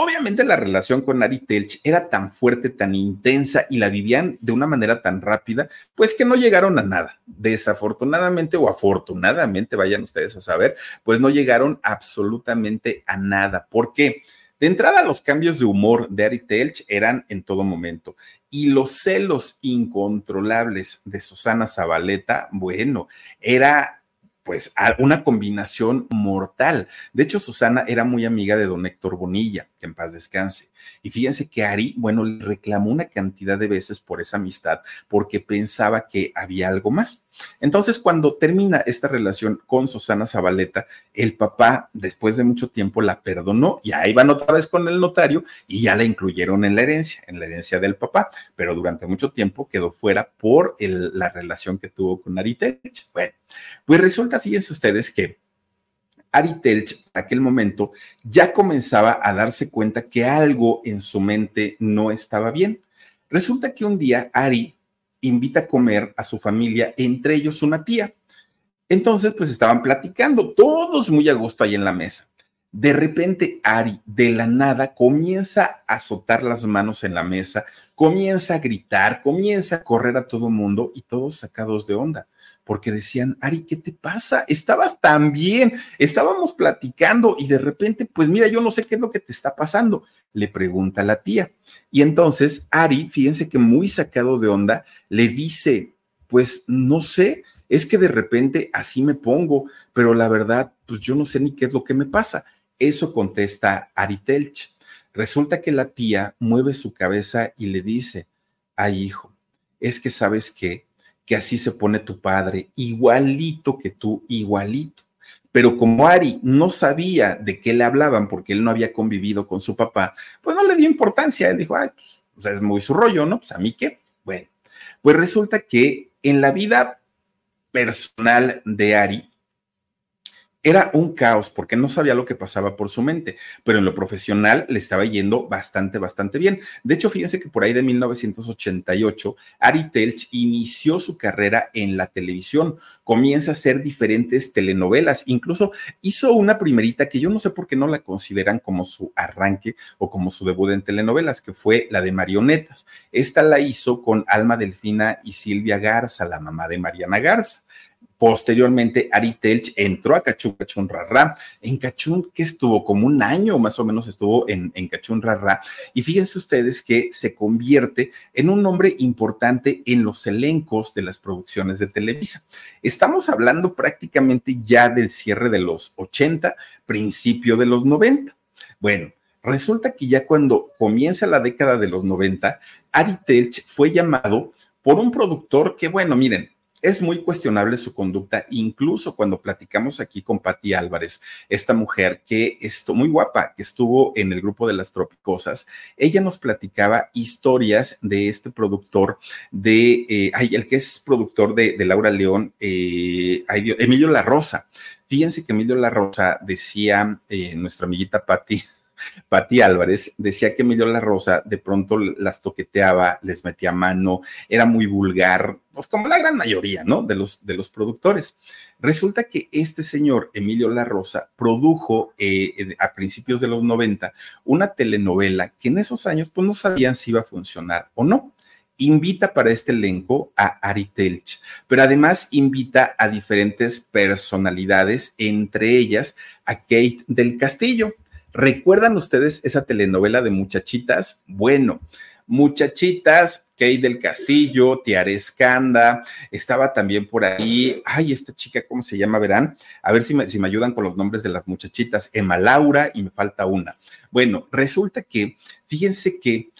Obviamente la relación con Ari Telch era tan fuerte, tan intensa y la vivían de una manera tan rápida, pues que no llegaron a nada. Desafortunadamente o afortunadamente, vayan ustedes a saber, pues no llegaron absolutamente a nada. ¿Por qué? De entrada, los cambios de humor de Ari Telch eran en todo momento. Y los celos incontrolables de Susana Zabaleta, bueno, era pues una combinación mortal. De hecho, Susana era muy amiga de don Héctor Bonilla, que en paz descanse. Y fíjense que Ari, bueno, le reclamó una cantidad de veces por esa amistad porque pensaba que había algo más. Entonces, cuando termina esta relación con Susana Zabaleta, el papá, después de mucho tiempo, la perdonó y ahí van otra vez con el notario y ya la incluyeron en la herencia, en la herencia del papá, pero durante mucho tiempo quedó fuera por la relación que tuvo con Ari Telch. Bueno, pues resulta, fíjense ustedes que Ari Telch, aquel momento, ya comenzaba a darse cuenta que algo en su mente no estaba bien. Resulta que un día Ari invita a comer a su familia, entre ellos una tía. Entonces, pues estaban platicando, todos muy a gusto ahí en la mesa. De repente, Ari, de la nada, comienza a azotar las manos en la mesa, comienza a gritar, comienza a correr a todo mundo y todos sacados de onda porque decían, Ari, ¿qué te pasa? Estabas tan bien, estábamos platicando y de repente, pues mira, yo no sé qué es lo que te está pasando, le pregunta la tía. Y entonces Ari, fíjense que muy sacado de onda, le dice, pues no sé, es que de repente así me pongo, pero la verdad, pues yo no sé ni qué es lo que me pasa. Eso contesta Ari Telch. Resulta que la tía mueve su cabeza y le dice, ay hijo, es que sabes que que así se pone tu padre, igualito que tú, igualito. Pero como Ari no sabía de qué le hablaban porque él no había convivido con su papá, pues no le dio importancia. Él dijo, ay, pues, es muy su rollo, ¿no? Pues a mí qué. Bueno, pues resulta que en la vida personal de Ari, era un caos porque no sabía lo que pasaba por su mente, pero en lo profesional le estaba yendo bastante, bastante bien. De hecho, fíjense que por ahí de 1988, Ari Telch inició su carrera en la televisión, comienza a hacer diferentes telenovelas, incluso hizo una primerita que yo no sé por qué no la consideran como su arranque o como su debut en telenovelas, que fue la de marionetas. Esta la hizo con Alma Delfina y Silvia Garza, la mamá de Mariana Garza. Posteriormente, Ari Telch entró a Cachún Cachún Rarra. En Cachún, que estuvo como un año más o menos estuvo en, en Cachún Rarra. Y fíjense ustedes que se convierte en un nombre importante en los elencos de las producciones de Televisa. Estamos hablando prácticamente ya del cierre de los 80, principio de los 90. Bueno, resulta que ya cuando comienza la década de los 90, Ari Telch fue llamado por un productor que, bueno, miren, es muy cuestionable su conducta, incluso cuando platicamos aquí con Patti Álvarez, esta mujer que estuvo muy guapa, que estuvo en el grupo de las Tropicosas, ella nos platicaba historias de este productor de, eh, ay, el que es productor de, Laura León, eh, Emilio La Rosa. Fíjense que Emilio La Rosa decía, eh, nuestra amiguita Patti, Pati Álvarez decía que Emilio La Rosa de pronto las toqueteaba, les metía mano, era muy vulgar, pues como la gran mayoría, ¿no? De los, de los productores. Resulta que este señor, Emilio La Rosa, produjo eh, a principios de los 90 una telenovela que en esos años pues no sabían si iba a funcionar o no invita para este elenco a Ari Telch, pero además invita a diferentes personalidades, entre ellas a Kate del Castillo. ¿Recuerdan ustedes esa telenovela de muchachitas? Bueno, muchachitas, Kay del Castillo, Tiare Escanda, estaba también por ahí, ay, esta chica, ¿cómo se llama? Verán, a ver si me, si me ayudan con los nombres de las muchachitas, Emma Laura y me falta una. Bueno, resulta que, fíjense que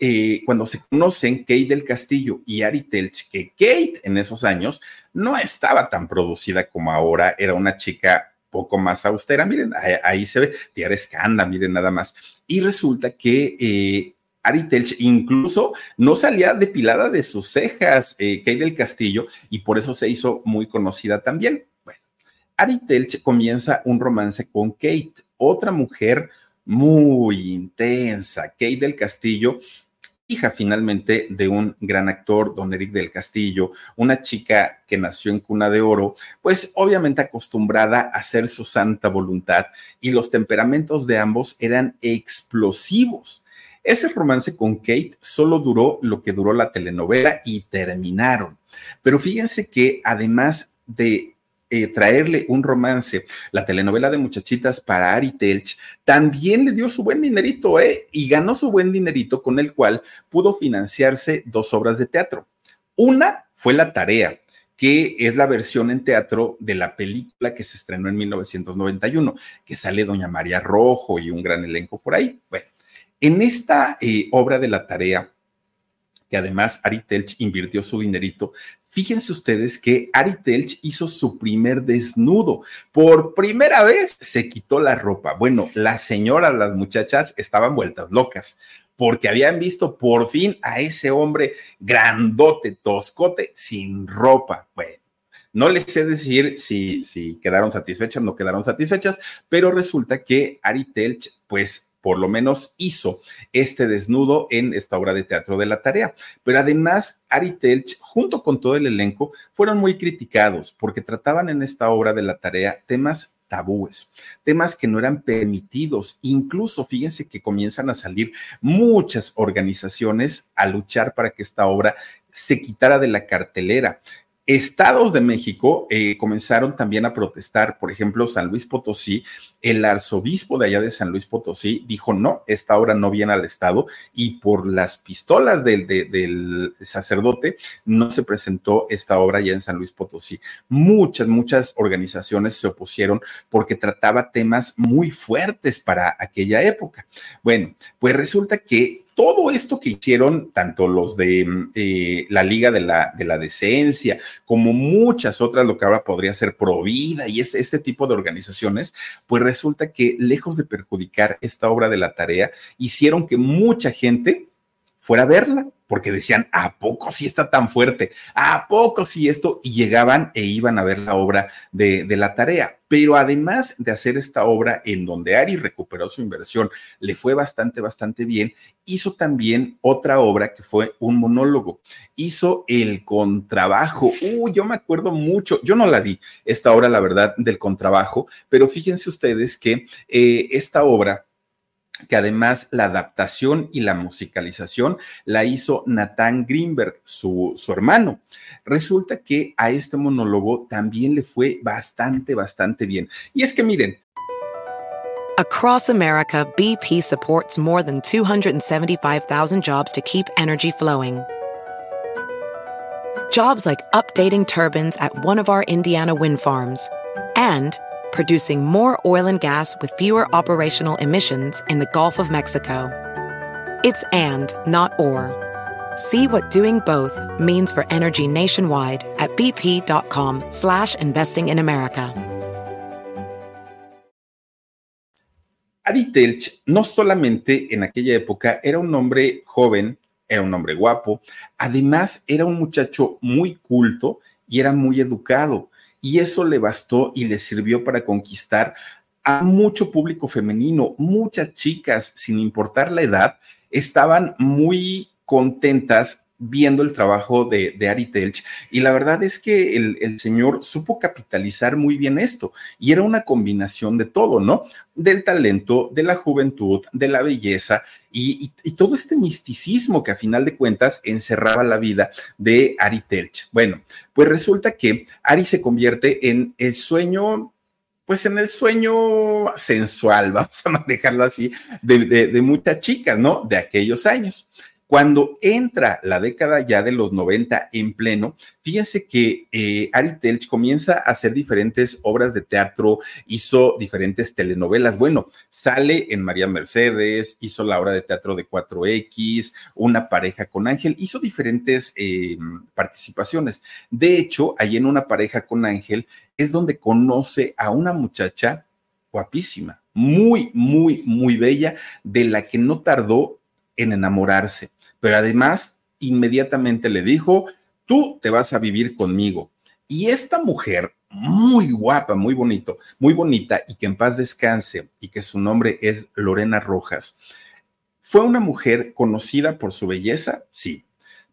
eh, cuando se conocen Kate del Castillo y Ari Telch, que Kate en esos años no estaba tan producida como ahora, era una chica poco más austera. Miren, ahí, se ve, Tiara Escanda, miren nada más. Y resulta que eh, Ari Telch incluso no salía depilada de sus cejas, eh, del Castillo, y por eso se hizo muy conocida también. Bueno, Ari Telch comienza un romance con Kate, otra mujer muy intensa, Kate del Castillo, hija finalmente de un gran actor, don Eric del Castillo, una chica que nació en cuna de oro, pues obviamente acostumbrada a hacer su santa voluntad y los temperamentos de ambos eran explosivos. Ese romance con Kate solo duró lo que duró la telenovela y terminaron. Pero fíjense que además de eh, traerle un romance, la telenovela de muchachitas para Ari Telch, también le dio su buen dinerito, ¿eh? Y ganó su buen dinerito con el cual pudo financiarse dos obras de teatro. Una fue La Tarea, que es la versión en teatro de la película que se estrenó en 1991, que sale Doña María Rojo y un gran elenco por ahí. Bueno, en esta eh, obra de La Tarea, que además Ari Telch invirtió su dinerito, Fíjense ustedes que Ari Telch hizo su primer desnudo. Por primera vez se quitó la ropa. Bueno, las señoras, las muchachas estaban vueltas locas porque habían visto por fin a ese hombre grandote, toscote, sin ropa. Bueno, no les sé decir si, si quedaron satisfechas, no quedaron satisfechas, pero resulta que Ari Telch, pues por lo menos hizo este desnudo en esta obra de teatro de la tarea. Pero además, Ari Telch, junto con todo el elenco, fueron muy criticados porque trataban en esta obra de la tarea temas tabúes, temas que no eran permitidos. Incluso fíjense que comienzan a salir muchas organizaciones a luchar para que esta obra se quitara de la cartelera. Estados de México eh, comenzaron también a protestar, por ejemplo, San Luis Potosí, el arzobispo de allá de San Luis Potosí dijo, no, esta obra no viene al Estado y por las pistolas del, del sacerdote no se presentó esta obra ya en San Luis Potosí. Muchas, muchas organizaciones se opusieron porque trataba temas muy fuertes para aquella época. Bueno, pues resulta que todo esto que hicieron, tanto los de mm, eh, la Liga de la, de la Decencia, como muchas otras, lo que ahora podría ser Provida y este, este tipo de organizaciones, pues resulta que lejos de perjudicar esta obra de la tarea, hicieron que mucha gente fuera a verla porque decían, ¿a poco sí está tan fuerte? ¿A poco sí esto? Y llegaban e iban a ver la obra de, de, la tarea. Pero además de hacer esta obra en donde Ari recuperó su inversión, le fue bastante, bastante bien, hizo también otra obra que fue un monólogo. Hizo el contrabajo. Uh, yo me acuerdo mucho, yo no la di, esta obra, la verdad, del contrabajo, pero fíjense ustedes que eh, esta obra que además la adaptación y la musicalización la hizo Nathan Greenberg, su, su, hermano. Resulta que a este monólogo también le fue bastante, bastante bien. Y es que miren. Across America, BP supports more than 275,000 jobs to keep energy flowing. Jobs like updating turbines at one of our Indiana wind farms and producing more oil and gas with fewer operational emissions in the Gulf of Mexico. It's and, not or. See what doing both means for energy nationwide at bp.com slash investing in America. Ari Telch no solamente en aquella época era un hombre joven, era un hombre guapo, además era un muchacho muy culto y era muy educado. Y eso le bastó y le sirvió para conquistar a mucho público femenino. Muchas chicas, sin importar la edad, estaban muy contentas viendo el trabajo de, de Ari Telch y la verdad es que el, señor supo capitalizar muy bien esto y era una combinación de todo, ¿no? Del talento, de la juventud, de la belleza y, y, y todo este misticismo que a final de cuentas encerraba la vida de Ari Telch. Bueno, pues resulta que Ari se convierte en el sueño pues en el sueño sensual, [laughs] vamos a manejarlo así, de, de, de, muchas chicas, ¿no? De aquellos años. Cuando entra la década ya de los 90 en pleno, fíjense que eh, Ari Telch comienza a hacer diferentes obras de teatro, hizo diferentes telenovelas. Bueno, sale en María Mercedes, hizo la obra de teatro de 4X, Una pareja con Ángel, hizo diferentes eh, participaciones. De hecho, ahí en Una pareja con Ángel es donde conoce a una muchacha guapísima, muy, muy, muy bella, de la que no tardó en enamorarse pero además inmediatamente le dijo, tú te vas a vivir conmigo. Y esta mujer, muy guapa, muy bonito, muy bonita, y que en paz descanse, y que su nombre es Lorena Rojas, fue una mujer conocida por su belleza, sí,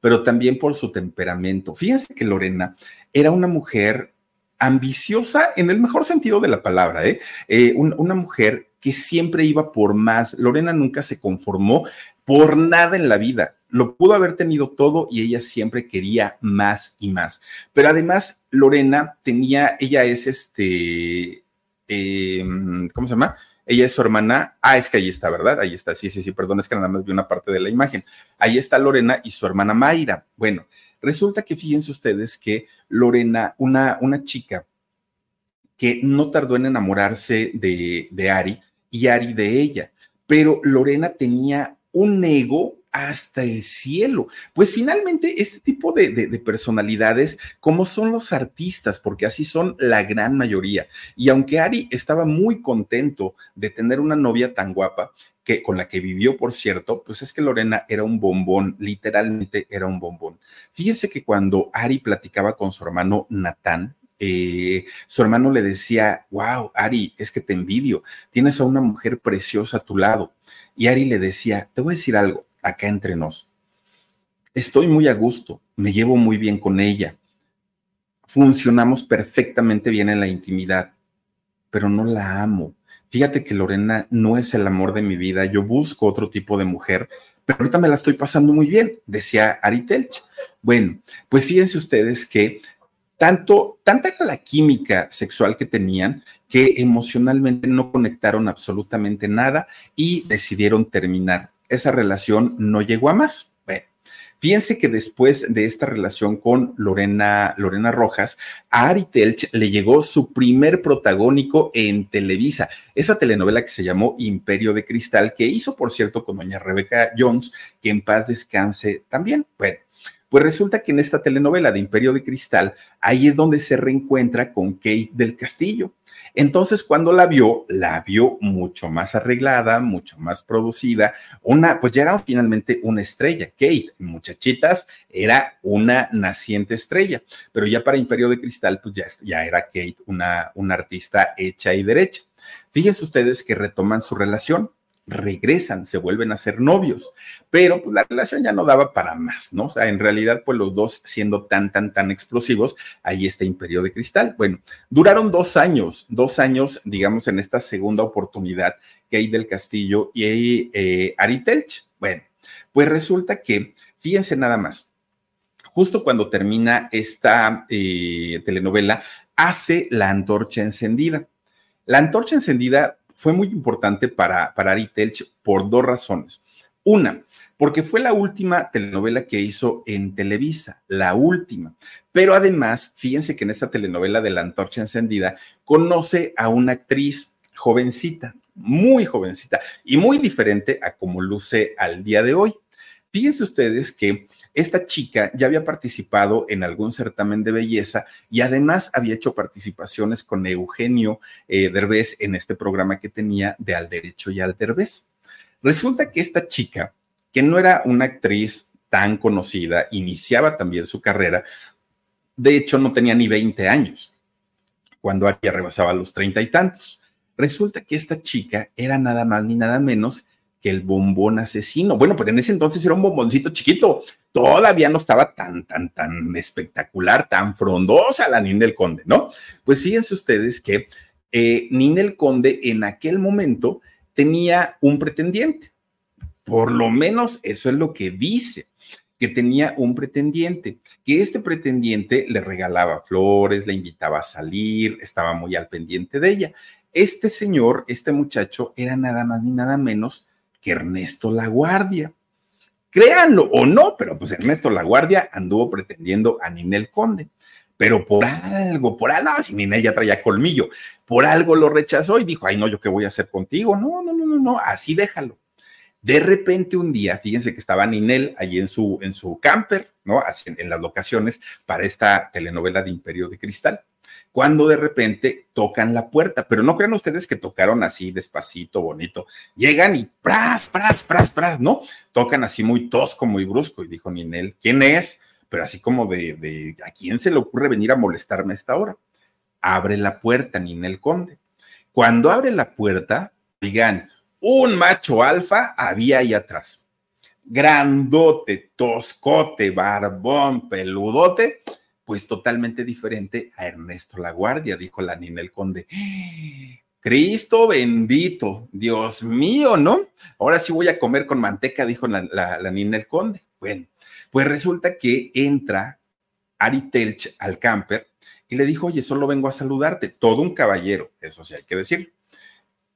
pero también por su temperamento. Fíjense que Lorena era una mujer ambiciosa en el mejor sentido de la palabra, ¿eh? eh un, una mujer que siempre iba por más. Lorena nunca se conformó por nada en la vida. Lo pudo haber tenido todo y ella siempre quería más y más. Pero además, Lorena tenía, ella es este, eh, ¿cómo se llama? Ella es su hermana. Ah, es que ahí está, ¿verdad? Ahí está. Sí, sí, sí, perdón, es que nada más vi una parte de la imagen. Ahí está Lorena y su hermana Mayra. Bueno, resulta que fíjense ustedes que Lorena, una, una chica que no tardó en enamorarse de, de Ari y Ari de ella, pero Lorena tenía un ego hasta el cielo. Pues finalmente este tipo de, de, de, personalidades, como son los artistas, porque así son la gran mayoría. Y aunque Ari estaba muy contento de tener una novia tan guapa, que con la que vivió, por cierto, pues es que Lorena era un bombón, literalmente era un bombón. Fíjese que cuando Ari platicaba con su hermano Natán, eh, su hermano le decía, wow, Ari, es que te envidio, tienes a una mujer preciosa a tu lado. Y Ari le decía, te voy a decir algo, acá entre nos. Estoy muy a gusto, me llevo muy bien con ella. Funcionamos perfectamente bien en la intimidad, pero no la amo. Fíjate que Lorena no es el amor de mi vida, yo busco otro tipo de mujer, pero ahorita me la estoy pasando muy bien, decía Ari Telch. Bueno, pues fíjense ustedes que tanto, tanta era la química sexual que tenían que emocionalmente no conectaron absolutamente nada y decidieron terminar. Esa relación no llegó a más. Bueno, fíjense que después de esta relación con Lorena, Lorena Rojas, a Ari Telch le llegó su primer protagónico en Televisa, esa telenovela que se llamó Imperio de Cristal, que hizo, por cierto, con doña Rebeca Jones, que en paz descanse también. Bueno, pues resulta que en esta telenovela de Imperio de Cristal, ahí es donde se reencuentra con Kate del Castillo. Entonces, cuando la vio, la vio mucho más arreglada, mucho más producida, una, pues ya era finalmente una estrella. Kate, muchachitas, era una naciente estrella, pero ya para Imperio de Cristal, pues ya, ya era Kate una, una artista hecha y derecha. Fíjense ustedes que retoman su relación regresan, se vuelven a ser novios, pero pues la relación ya no daba para más, ¿no? O sea, en realidad, pues los dos siendo tan, tan, tan explosivos, ahí está Imperio de Cristal. Bueno, duraron dos años, dos años, digamos, en esta segunda oportunidad que hay del Castillo y eh, Ari Telch. Bueno, pues resulta que, fíjense nada más, justo cuando termina esta eh, telenovela, hace la antorcha encendida. La antorcha encendida fue muy importante para, para Ari Telch por dos razones. Una, porque fue la última telenovela que hizo en Televisa, la última. Pero además, fíjense que en esta telenovela de La Antorcha Encendida conoce a una actriz jovencita, muy jovencita y muy diferente a como luce al día de hoy. Fíjense ustedes que esta chica ya había participado en algún certamen de belleza y además había hecho participaciones con Eugenio eh, Derbez en este programa que tenía de Al Derecho y Al Derbez. Resulta que esta chica, que no era una actriz tan conocida, iniciaba también su carrera, de hecho no tenía ni 20 años cuando Ari rebasaba los treinta y tantos. Resulta que esta chica era nada más ni nada menos el bombón asesino. Bueno, pero en ese entonces era un bomboncito chiquito. Todavía no estaba tan, tan, tan espectacular, tan frondosa la Ninel Conde, ¿no? Pues fíjense ustedes que eh, Ninel Conde en aquel momento tenía un pretendiente. Por lo menos eso es lo que dice que tenía un pretendiente, que este pretendiente le regalaba flores, le invitaba a salir, estaba muy al pendiente de ella. Este señor, este muchacho, era nada más ni nada menos que Ernesto Laguardia. Créanlo o no, pero pues Ernesto Laguardia anduvo pretendiendo a Ninel Conde. Pero por algo, por algo, si Ninel ya traía colmillo, por algo lo rechazó y dijo, ay no, yo qué voy a hacer contigo. No, no, no, no, no, así déjalo. De repente un día, fíjense que estaba Ninel allí en su, en su camper, ¿no? Así en, las locaciones para esta telenovela de Imperio de Cristal. Cuando de repente tocan la puerta, pero no crean ustedes que tocaron así despacito, bonito. Llegan y pras, pras, pras, pras, ¿no? Tocan así muy tosco, muy brusco. Y dijo Ninel, ¿quién es? Pero así como de, de ¿a quién se le ocurre venir a molestarme a esta hora? Abre la puerta, Ninel Conde. Cuando abre la puerta, digan, un macho alfa había ahí atrás. Grandote, toscote, barbón, peludote, pues totalmente diferente a Ernesto Laguardia, dijo la Nina el Conde. Cristo bendito, Dios mío, ¿no? Ahora sí voy a comer con manteca, dijo la, la, Nina el Conde. Bueno, pues resulta que entra Ari Telch al camper y le dijo, oye, solo vengo a saludarte, todo un caballero, eso sí hay que decir.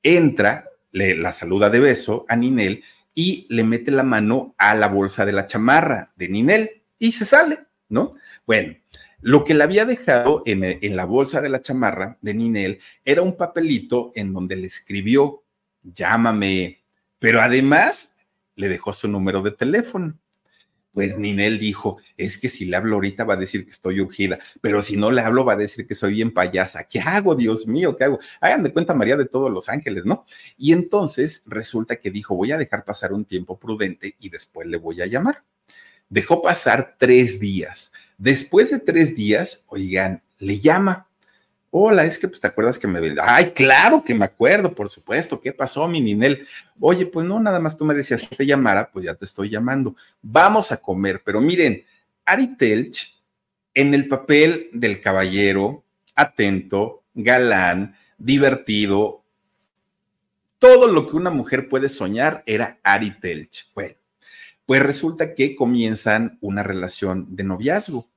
Entra, le la saluda de beso a Ninel y le mete la mano a la bolsa de la chamarra de Ninel y se sale, ¿no? Bueno, lo que le había dejado en, en la bolsa de la chamarra de Ninel era un papelito en donde le escribió, llámame, pero además le dejó su número de teléfono. Pues Ninel dijo, es que si le hablo ahorita va a decir que estoy urgida, pero si no le hablo va a decir que soy bien payasa. ¿Qué hago, Dios mío? ¿Qué hago? Hagan de cuenta María de todos los ángeles, ¿no? Y entonces resulta que dijo, voy a dejar pasar un tiempo prudente y después le voy a llamar. Dejó pasar tres días. Después de tres días, oigan, le llama Hola, es que pues te acuerdas que me... Ay, claro que me acuerdo, por supuesto. ¿Qué pasó, mi Ninel? Oye, pues no, nada más tú me decías que te llamara, pues ya te estoy llamando. Vamos a comer, pero miren, Ari Telch en el papel del caballero, atento, galán, divertido, todo lo que una mujer puede soñar era Ari Telch. Bueno, pues resulta que comienzan una relación de noviazgo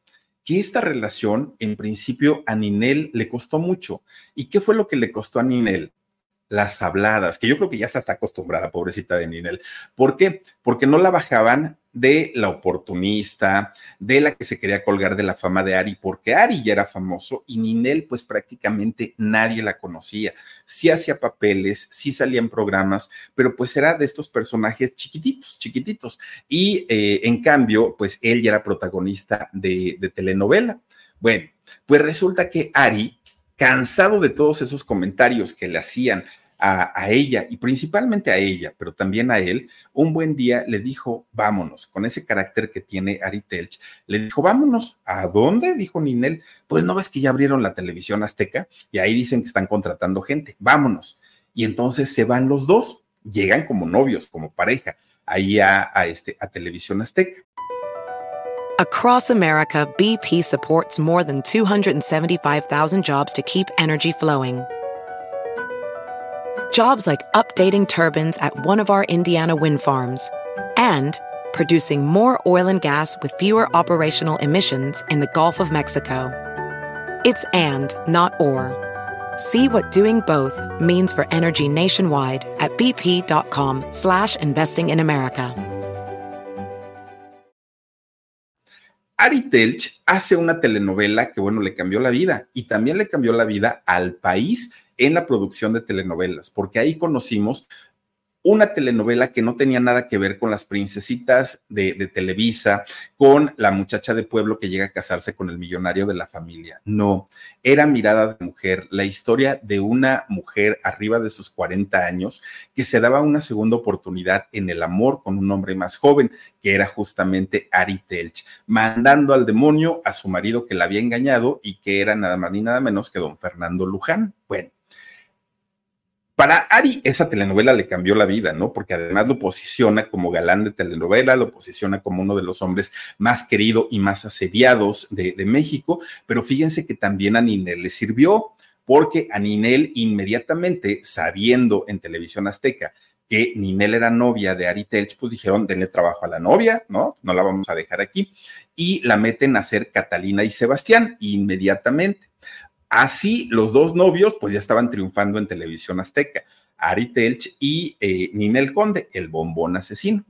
que esta relación, en principio, a Ninel le costó mucho. ¿Y qué fue lo que le costó a Ninel? Las habladas, que yo creo que ya está, acostumbrada, pobrecita de Ninel. ¿Por qué? Porque no la bajaban de la oportunista, de la que se quería colgar de la fama de Ari, porque Ari ya era famoso y Ninel pues prácticamente nadie la conocía. Sí hacía papeles, sí salía en programas, pero pues era de estos personajes chiquititos, chiquititos. Y eh, en cambio, pues él ya era protagonista de telenovela. Bueno, pues resulta que Ari, cansado de todos esos comentarios que le hacían a, ella y principalmente a ella, pero también a él, un buen día le dijo, vámonos, con ese carácter que tiene Ari Telch, le dijo, vámonos, ¿a dónde? Dijo Ninel, pues no ves que ya abrieron la televisión azteca y ahí dicen que están contratando gente, vámonos. Y entonces se van los dos, llegan como novios, como pareja, ahí a, a este, a televisión azteca. Across America, BP supports more than 275,000 jobs to keep energy flowing. Jobs like updating turbines at one of our Indiana wind farms and producing more oil and gas with fewer operational emissions in the Gulf of Mexico. It's and, not or. See what doing both means for energy nationwide at bp.com slash investing in America. Ari Telch hace una telenovela que, bueno, le cambió la vida y también le cambió la vida al país en la producción de telenovelas, porque ahí conocimos una telenovela que no tenía nada que ver con las princesitas de, Televisa, con la muchacha de pueblo que llega a casarse con el millonario de la familia. No, era mirada de mujer, la historia de una mujer arriba de sus 40 años que se daba una segunda oportunidad en el amor con un hombre más joven, que era justamente Ari Telch, mandando al demonio a su marido que la había engañado y que era nada más ni nada menos que don Fernando Luján. Bueno para Ari, esa telenovela le cambió la vida, ¿no? Porque además lo posiciona como galán de telenovela, lo posiciona como uno de los hombres más queridos y más asediados de, México, pero fíjense que también a Ninel le sirvió, porque a Ninel inmediatamente, sabiendo en televisión azteca que Ninel era novia de Ari Telch, pues dijeron, denle trabajo a la novia, ¿no? No la vamos a dejar aquí. Y la meten a ser Catalina y Sebastián inmediatamente. Así, los dos novios, pues ya estaban triunfando en televisión azteca, Ari Telch y eh, Ninel Conde, el bombón asesino.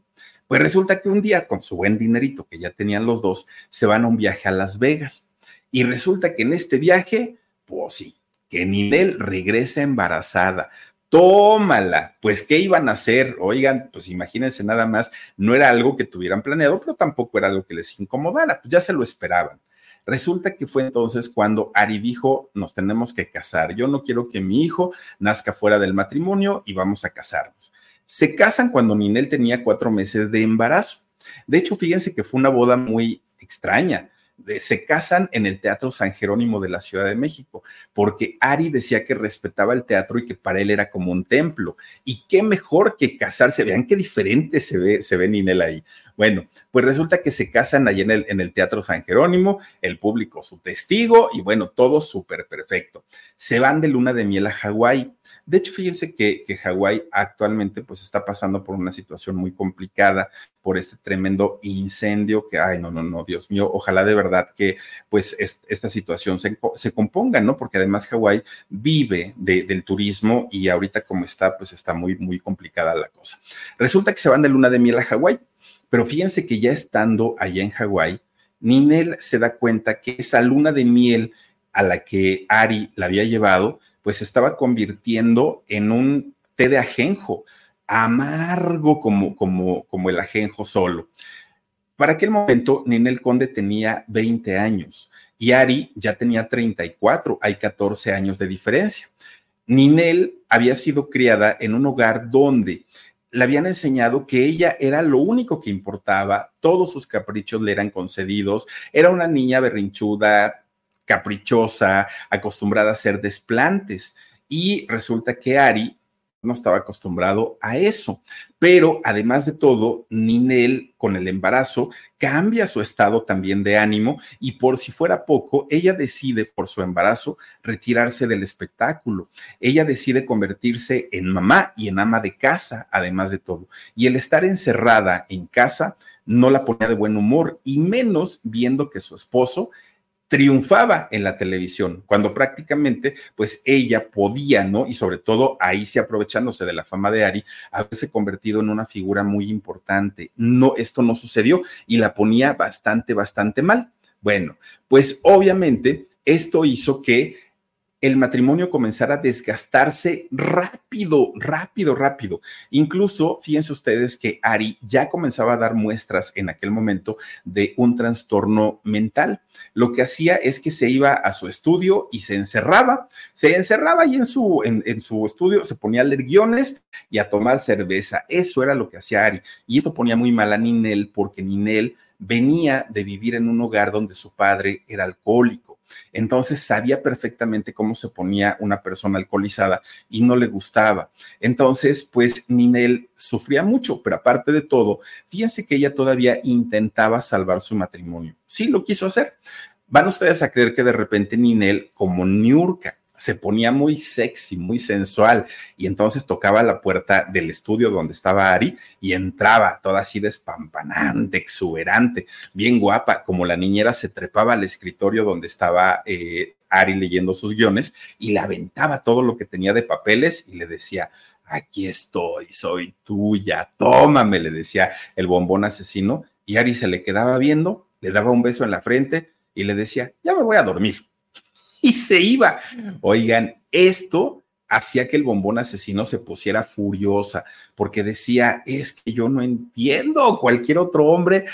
Pues resulta que un día, con su buen dinerito que ya tenían los dos, se van a un viaje a Las Vegas. Y resulta que en este viaje, pues sí, que Ninel regresa embarazada. Tómala. Pues, ¿qué iban a hacer? Oigan, pues imagínense nada más, no era algo que tuvieran planeado, pero tampoco era algo que les incomodara, pues ya se lo esperaban. Resulta que fue entonces cuando Ari dijo, nos tenemos que casar. Yo no quiero que mi hijo nazca fuera del matrimonio y vamos a casarnos. Se casan cuando Ninel tenía cuatro meses de embarazo. De hecho, fíjense que fue una boda muy extraña se casan en el Teatro San Jerónimo de la Ciudad de México, porque Ari decía que respetaba el teatro y que para él era como un templo. Y qué mejor que casarse, vean qué diferente se ve, se ve Ninel ahí. Bueno, pues resulta que se casan allí en el, en el Teatro San Jerónimo, el público su testigo y bueno, todo súper perfecto. Se van de luna de miel a Hawái de hecho, fíjense que, Hawái actualmente pues está pasando por una situación muy complicada por este tremendo incendio que, ay, no, no, no, Dios mío, ojalá de verdad que pues esta situación se, se, componga, ¿no? Porque además Hawái vive del turismo y ahorita como está, pues está muy, muy complicada la cosa. Resulta que se van de luna de miel a Hawái, pero fíjense que ya estando allá en Hawái, Ninel se da cuenta que esa luna de miel a la que Ari la había llevado, pues estaba convirtiendo en un té de ajenjo, amargo como, como, como el ajenjo solo. Para aquel momento, Ninel Conde tenía 20 años y Ari ya tenía 34, hay 14 años de diferencia. Ninel había sido criada en un hogar donde le habían enseñado que ella era lo único que importaba, todos sus caprichos le eran concedidos, era una niña berrinchuda, caprichosa, acostumbrada a hacer desplantes. Y resulta que Ari no estaba acostumbrado a eso. Pero además de todo, Ninel con el embarazo cambia su estado también de ánimo y por si fuera poco, ella decide por su embarazo retirarse del espectáculo. Ella decide convertirse en mamá y en ama de casa, además de todo. Y el estar encerrada en casa no la ponía de buen humor y menos viendo que su esposo triunfaba en la televisión, cuando prácticamente pues ella podía, ¿no? Y sobre todo ahí sí aprovechándose de la fama de Ari, haberse convertido en una figura muy importante. No, esto no sucedió y la ponía bastante, bastante mal. Bueno, pues obviamente esto hizo que el matrimonio comenzara a desgastarse rápido, rápido, rápido. Incluso, fíjense ustedes que Ari ya comenzaba a dar muestras en aquel momento de un trastorno mental. Lo que hacía es que se iba a su estudio y se encerraba, se encerraba ahí en su, en, su estudio, se ponía a leer guiones y a tomar cerveza. Eso era lo que hacía Ari. Y esto ponía muy mal a Ninel porque Ninel venía de vivir en un hogar donde su padre era alcohólico entonces sabía perfectamente cómo se ponía una persona alcoholizada y no le gustaba. Entonces, pues Ninel sufría mucho, pero aparte de todo, fíjense que ella todavía intentaba salvar su matrimonio. Sí, lo quiso hacer. Van ustedes a creer que de repente Ninel, como Niurka, se ponía muy sexy, muy sensual, y entonces tocaba la puerta del estudio donde estaba Ari y entraba toda así despampanante, exuberante, bien guapa, como la niñera se trepaba al escritorio donde estaba eh, Ari leyendo sus guiones y le aventaba todo lo que tenía de papeles y le decía, aquí estoy, soy tuya, tómame, le decía el bombón asesino, y Ari se le quedaba viendo, le daba un beso en la frente y le decía, ya me voy a dormir y se iba. Oigan, esto hacía que el bombón asesino se pusiera furiosa, porque decía, es que yo no entiendo, cualquier otro hombre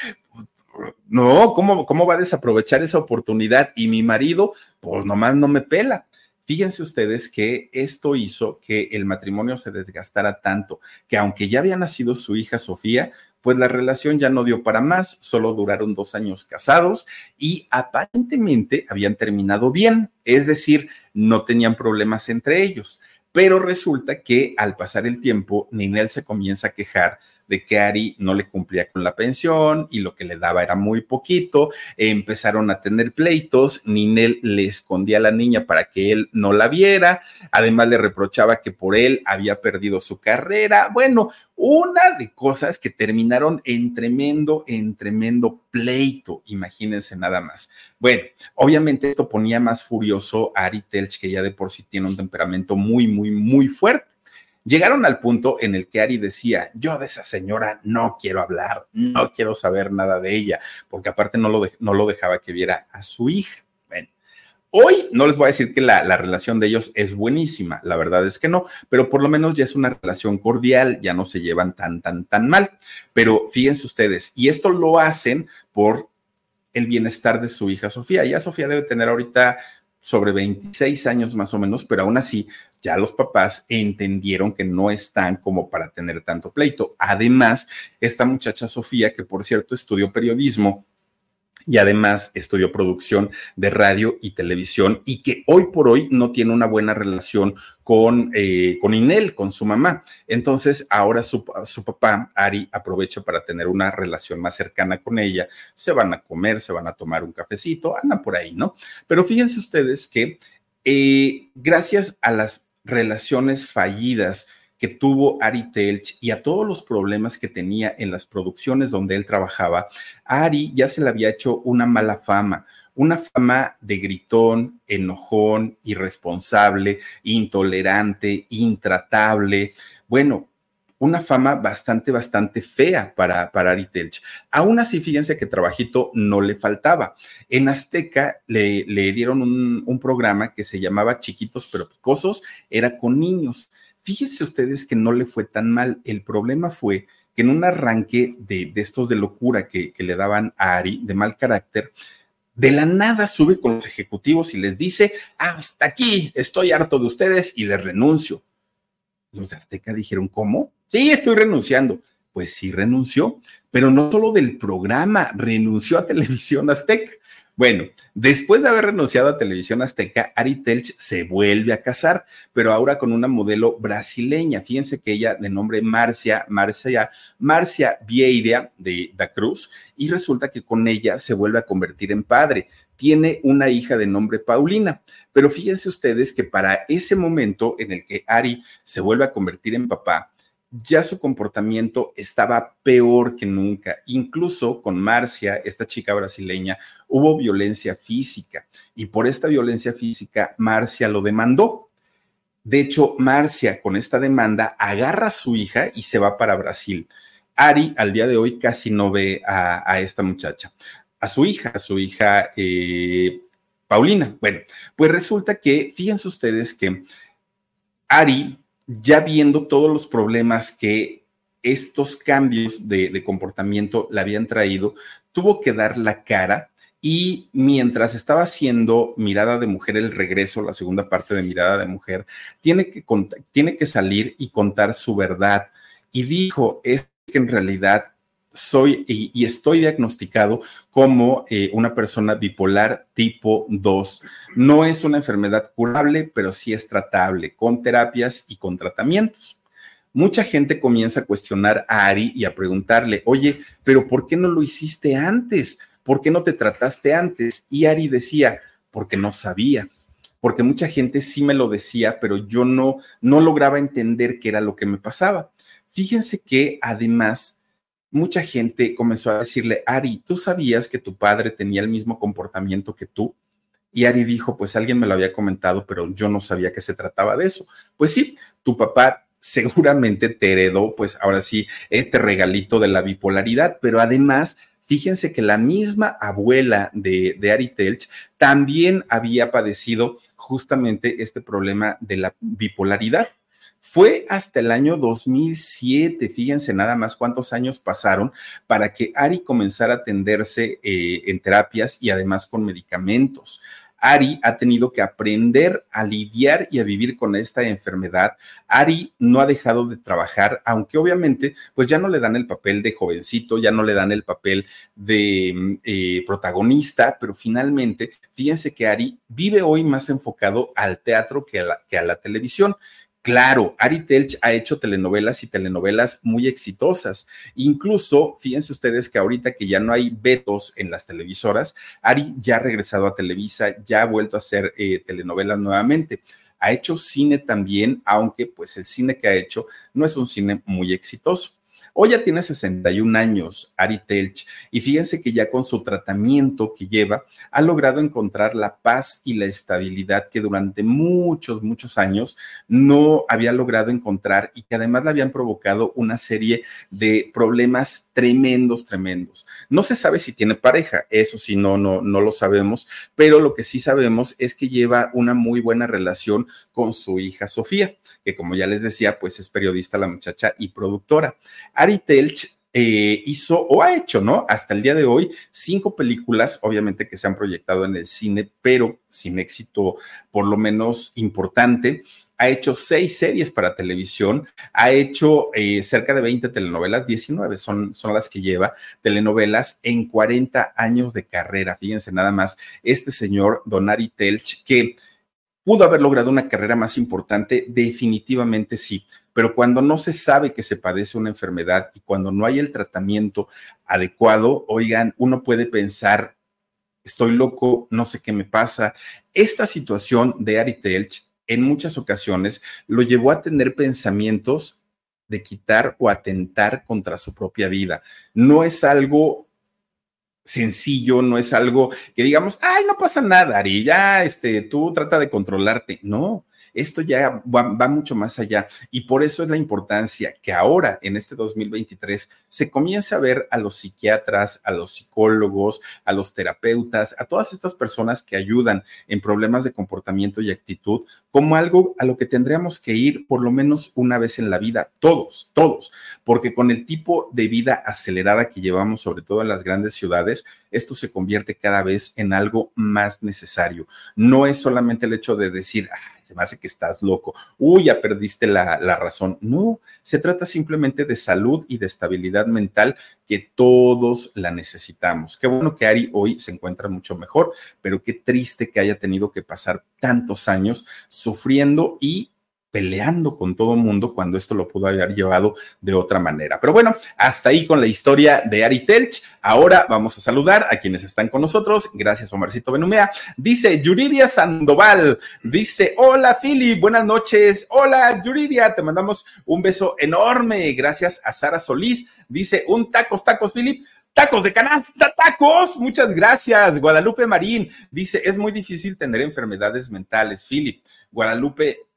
no, ¿cómo, ¿cómo va a desaprovechar esa oportunidad? Y mi marido, pues nomás no me pela. Fíjense ustedes que esto hizo que el matrimonio se desgastara tanto, que aunque ya había nacido su hija Sofía, pues la relación ya no dio para más, solo duraron dos años casados y aparentemente habían terminado bien, es decir, no tenían problemas entre ellos. Pero resulta que al pasar el tiempo, Ninel se comienza a quejar de que Ari no le cumplía con la pensión y lo que le daba era muy poquito. Empezaron a tener pleitos. Ninel le escondía a la niña para que él no la viera. Además, le reprochaba que por él había perdido su carrera. Bueno, una de cosas que terminaron en tremendo, en tremendo pleito, imagínense nada más. Bueno, obviamente esto ponía más furioso a Ari Telch, que ya de por sí tiene un temperamento muy, muy, muy fuerte. Llegaron al punto en el que Ari decía, yo de esa señora no quiero hablar, no quiero saber nada de ella, porque aparte no lo, no lo dejaba que viera a su hija. Hoy no les voy a decir que la, relación de ellos es buenísima, la verdad es que no, pero por lo menos ya es una relación cordial, ya no se llevan tan, tan, tan mal. Pero fíjense ustedes, y esto lo hacen por el bienestar de su hija Sofía. Ya Sofía debe tener ahorita sobre 26 años más o menos, pero aún así ya los papás entendieron que no están como para tener tanto pleito. Además, esta muchacha Sofía, que por cierto estudió periodismo, y además estudió producción de radio y televisión y que hoy por hoy no tiene una buena relación con, eh, con Inel, con su mamá. Entonces, ahora su, su, papá, Ari, aprovecha para tener una relación más cercana con ella. Se van a comer, se van a tomar un cafecito, andan por ahí, ¿no? Pero fíjense ustedes que eh, gracias a las relaciones fallidas que tuvo Ari Telch y a todos los problemas que tenía en las producciones donde él trabajaba, Ari ya se le había hecho una mala fama, una fama de gritón, enojón, irresponsable, intolerante, intratable. Bueno, una fama bastante, bastante fea para, para Ari Telch. Aún así, fíjense que trabajito no le faltaba. En Azteca le, le dieron un, un programa que se llamaba Chiquitos pero Picosos, era con niños. Fíjense ustedes que no le fue tan mal. El problema fue que en un arranque de, estos de locura que, que le daban a Ari, de mal carácter, de la nada sube con los ejecutivos y les dice, hasta aquí, estoy harto de ustedes y les renuncio. Los de Azteca dijeron, ¿cómo? Sí, estoy renunciando. Pues sí, renunció, pero no solo del programa, renunció a Televisión Azteca. Bueno, después de haber renunciado a Televisión Azteca, Ari Telch se vuelve a casar, pero ahora con una modelo brasileña. Fíjense que ella, de nombre Marcia, Marcia, Marcia Vieira de Da Cruz, y resulta que con ella se vuelve a convertir en padre. Tiene una hija de nombre Paulina, pero fíjense ustedes que para ese momento en el que Ari se vuelve a convertir en papá, ya su comportamiento estaba peor que nunca. Incluso con Marcia, esta chica brasileña, hubo violencia física y por esta violencia física Marcia lo demandó. De hecho, Marcia con esta demanda agarra a su hija y se va para Brasil. Ari al día de hoy casi no ve a, esta muchacha, a su hija, a su hija eh, Paulina. Bueno, pues resulta que, fíjense ustedes que Ari ya viendo todos los problemas que estos cambios de, comportamiento le habían traído, tuvo que dar la cara y mientras estaba haciendo Mirada de Mujer, el regreso, la segunda parte de Mirada de Mujer, tiene que, tiene que salir y contar su verdad. Y dijo, es que en realidad soy y, estoy diagnosticado como eh, una persona bipolar tipo 2. No es una enfermedad curable, pero sí es tratable con terapias y con tratamientos. Mucha gente comienza a cuestionar a Ari y a preguntarle, oye, pero ¿por qué no lo hiciste antes? ¿Por qué no te trataste antes? Y Ari decía, porque no sabía porque mucha gente sí me lo decía, pero yo no, no lograba entender qué era lo que me pasaba. Fíjense que además mucha gente comenzó a decirle, Ari, ¿tú sabías que tu padre tenía el mismo comportamiento que tú? Y Ari dijo, pues alguien me lo había comentado, pero yo no sabía que se trataba de eso. Pues sí, tu papá seguramente te heredó, pues ahora sí, este regalito de la bipolaridad, pero además Fíjense que la misma abuela de, de Ari Telch también había padecido justamente este problema de la bipolaridad. Fue hasta el año 2007, fíjense nada más cuántos años pasaron para que Ari comenzara a atenderse eh, en terapias y además con medicamentos. Ari ha tenido que aprender a lidiar y a vivir con esta enfermedad. Ari no ha dejado de trabajar, aunque obviamente pues ya no le dan el papel de jovencito, ya no le dan el papel de mm, eh, protagonista, pero finalmente, fíjense que Ari vive hoy más enfocado al teatro que que a la televisión. Claro, Ari Telch ha hecho telenovelas y telenovelas muy exitosas. Incluso, fíjense ustedes que ahorita que ya no hay vetos en las televisoras, Ari ya ha regresado a Televisa, ya ha vuelto a hacer eh, telenovelas nuevamente. Ha hecho cine también, aunque pues el cine que ha hecho no es un cine muy exitoso. Hoy ya tiene 61 años, Ari Telch, y fíjense que ya con su tratamiento que lleva, ha logrado encontrar la paz y la estabilidad que durante muchos, muchos años no había logrado encontrar y que además le habían provocado una serie de problemas tremendos, tremendos. No se sabe si tiene pareja, eso sí, no, no, no lo sabemos, pero lo que sí sabemos es que lleva una muy buena relación con su hija Sofía que como ya les decía, pues es periodista la muchacha y productora. Ari Telch eh, hizo o ha hecho, ¿no? Hasta el día de hoy, cinco películas, obviamente que se han proyectado en el cine, pero sin éxito por lo menos importante. Ha hecho seis series para televisión, ha hecho eh, cerca de 20 telenovelas, 19 son, son las que lleva, telenovelas en 40 años de carrera. Fíjense nada más, este señor Don Ari Telch, que ¿Pudo haber logrado una carrera más importante? Definitivamente sí, pero cuando no se sabe que se padece una enfermedad y cuando no hay el tratamiento adecuado, oigan, uno puede pensar, estoy loco, no sé qué me pasa. Esta situación de Ari Telch en muchas ocasiones lo llevó a tener pensamientos de quitar o atentar contra su propia vida. No es algo sencillo, no es algo que digamos, ay, no pasa nada, Ari, ya, este, tú trata de controlarte. No, esto ya va, mucho más allá y por eso es la importancia que ahora, en este 2023, se comience a ver a los psiquiatras, a los psicólogos, a los terapeutas, a todas estas personas que ayudan en problemas de comportamiento y actitud como algo a lo que tendríamos que ir por lo menos una vez en la vida, todos, todos, porque con el tipo de vida acelerada que llevamos, sobre todo en las grandes ciudades, esto se convierte cada vez en algo más necesario. No es solamente el hecho de decir, se me hace que estás loco, uy, ya perdiste la, la razón. No, se trata simplemente de salud y de estabilidad mental que todos la necesitamos. Qué bueno que Ari hoy se encuentra mucho mejor, pero qué triste que haya tenido que pasar tantos años sufriendo y peleando con todo mundo cuando esto lo pudo haber llevado de otra manera. Pero bueno, hasta ahí con la historia de Ari Telch. Ahora vamos a saludar a quienes están con nosotros. Gracias, Omarcito Benumea. Dice Yuridia Sandoval. Dice, hola, Philly, buenas noches. Hola, Yuridia, te mandamos un beso enorme. Gracias a Sara Solís. Dice, un tacos, tacos, Philip. Tacos de canasta, tacos. Muchas gracias. Guadalupe Marín dice, es muy difícil tener enfermedades mentales, Philip. Guadalupe,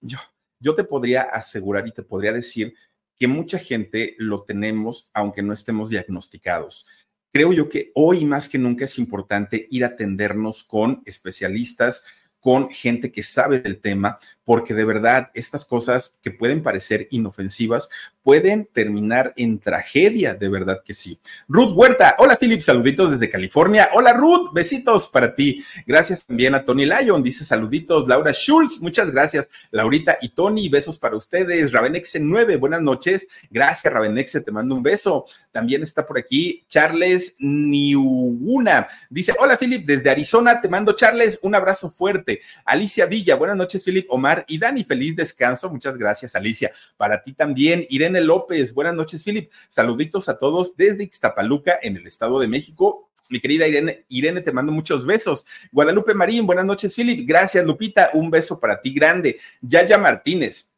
yo, yo te podría asegurar y te podría decir que mucha gente lo tenemos aunque no estemos diagnosticados. Creo yo que hoy más que nunca es importante ir a atendernos con especialistas, con gente que sabe del tema, porque de verdad estas cosas que pueden parecer inofensivas pueden terminar en tragedia, de verdad que sí. Ruth Huerta, hola Philip, saluditos desde California. Hola Ruth, besitos para ti. Gracias también a Tony Lyon, dice saluditos. Laura Schultz, muchas gracias. Laurita y Tony, besos para ustedes. Ravenexe 9, buenas noches. Gracias Ravenexe, te mando un beso. También está por aquí Charles Niuguna. Dice, hola Philip, desde Arizona te mando Charles, un abrazo fuerte. Alicia Villa, buenas noches Philip, Omar y Dani, feliz descanso. Muchas gracias Alicia. Para ti también, Irene López, buenas noches, Philip. Saluditos a todos desde Ixtapaluca, en el Estado de México. Mi querida Irene, Irene, te mando muchos besos. Guadalupe Marín, buenas noches, Philip. Gracias, Lupita. Un beso para ti grande. Yaya Martínez,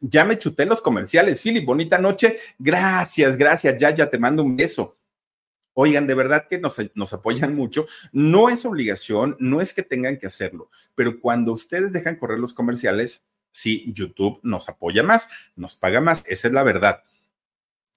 ya me chuté los comerciales. Philip, bonita noche. Gracias, gracias. Yaya, te mando un beso. Oigan, de verdad que nos, apoyan mucho. No es obligación, no es que tengan que hacerlo, pero cuando ustedes dejan correr los comerciales, si YouTube nos apoya más, nos paga más. Esa es la verdad.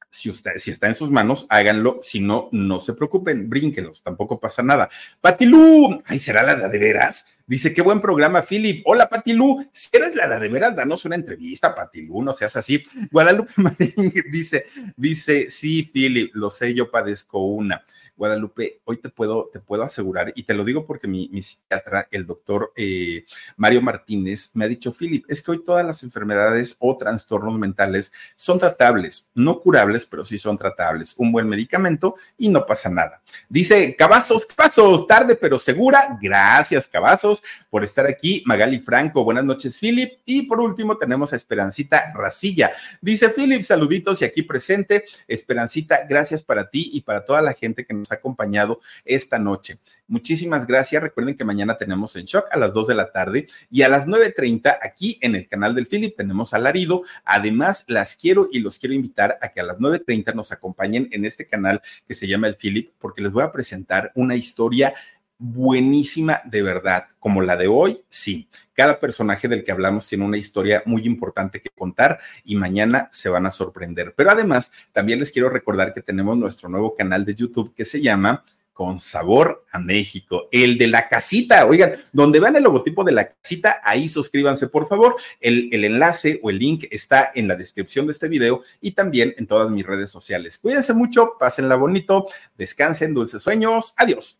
Si, usted, si está en sus manos, háganlo. Si no, no se preocupen, brínquenlos, tampoco pasa nada. Patilú, ay, será la de, de veras. Dice, qué buen programa, Philip. Hola, Patilú. Si eres la de veras, danos una entrevista, Patilú, no seas así. Guadalupe [laughs] Marín dice, dice, sí, Philip, lo sé, yo padezco una. Guadalupe, hoy te puedo, te puedo asegurar, y te lo digo porque mi, psiquiatra, el doctor eh, Mario Martínez, me ha dicho, Philip, es que hoy todas las enfermedades o trastornos mentales son tratables, no curables, pero sí son tratables. Un buen medicamento y no pasa nada. Dice Cavazos, Cavazos, tarde pero segura. Gracias, Cavazos, por estar aquí. Magali Franco, buenas noches, Philip. Y por último, tenemos a Esperancita Racilla. Dice Philip, saluditos y aquí presente. Esperancita, gracias para ti y para toda la gente que nos acompañado esta noche. Muchísimas gracias. Recuerden que mañana tenemos en shock a las 2 de la tarde y a las 9.30 aquí en el canal del Philip tenemos alarido. Además, las quiero y los quiero invitar a que a las 9.30 nos acompañen en este canal que se llama el Philip porque les voy a presentar una historia buenísima de verdad, como la de hoy, sí. Cada personaje del que hablamos tiene una historia muy importante que contar y mañana se van a sorprender. Pero además, también les quiero recordar que tenemos nuestro nuevo canal de YouTube que se llama con sabor a México, el de la casita. Oigan, donde vean el logotipo de la casita, ahí suscríbanse, por favor. El, el, enlace o el link está en la descripción de este video y también en todas mis redes sociales. Cuídense mucho, pásenla bonito, descansen, dulces sueños. Adiós.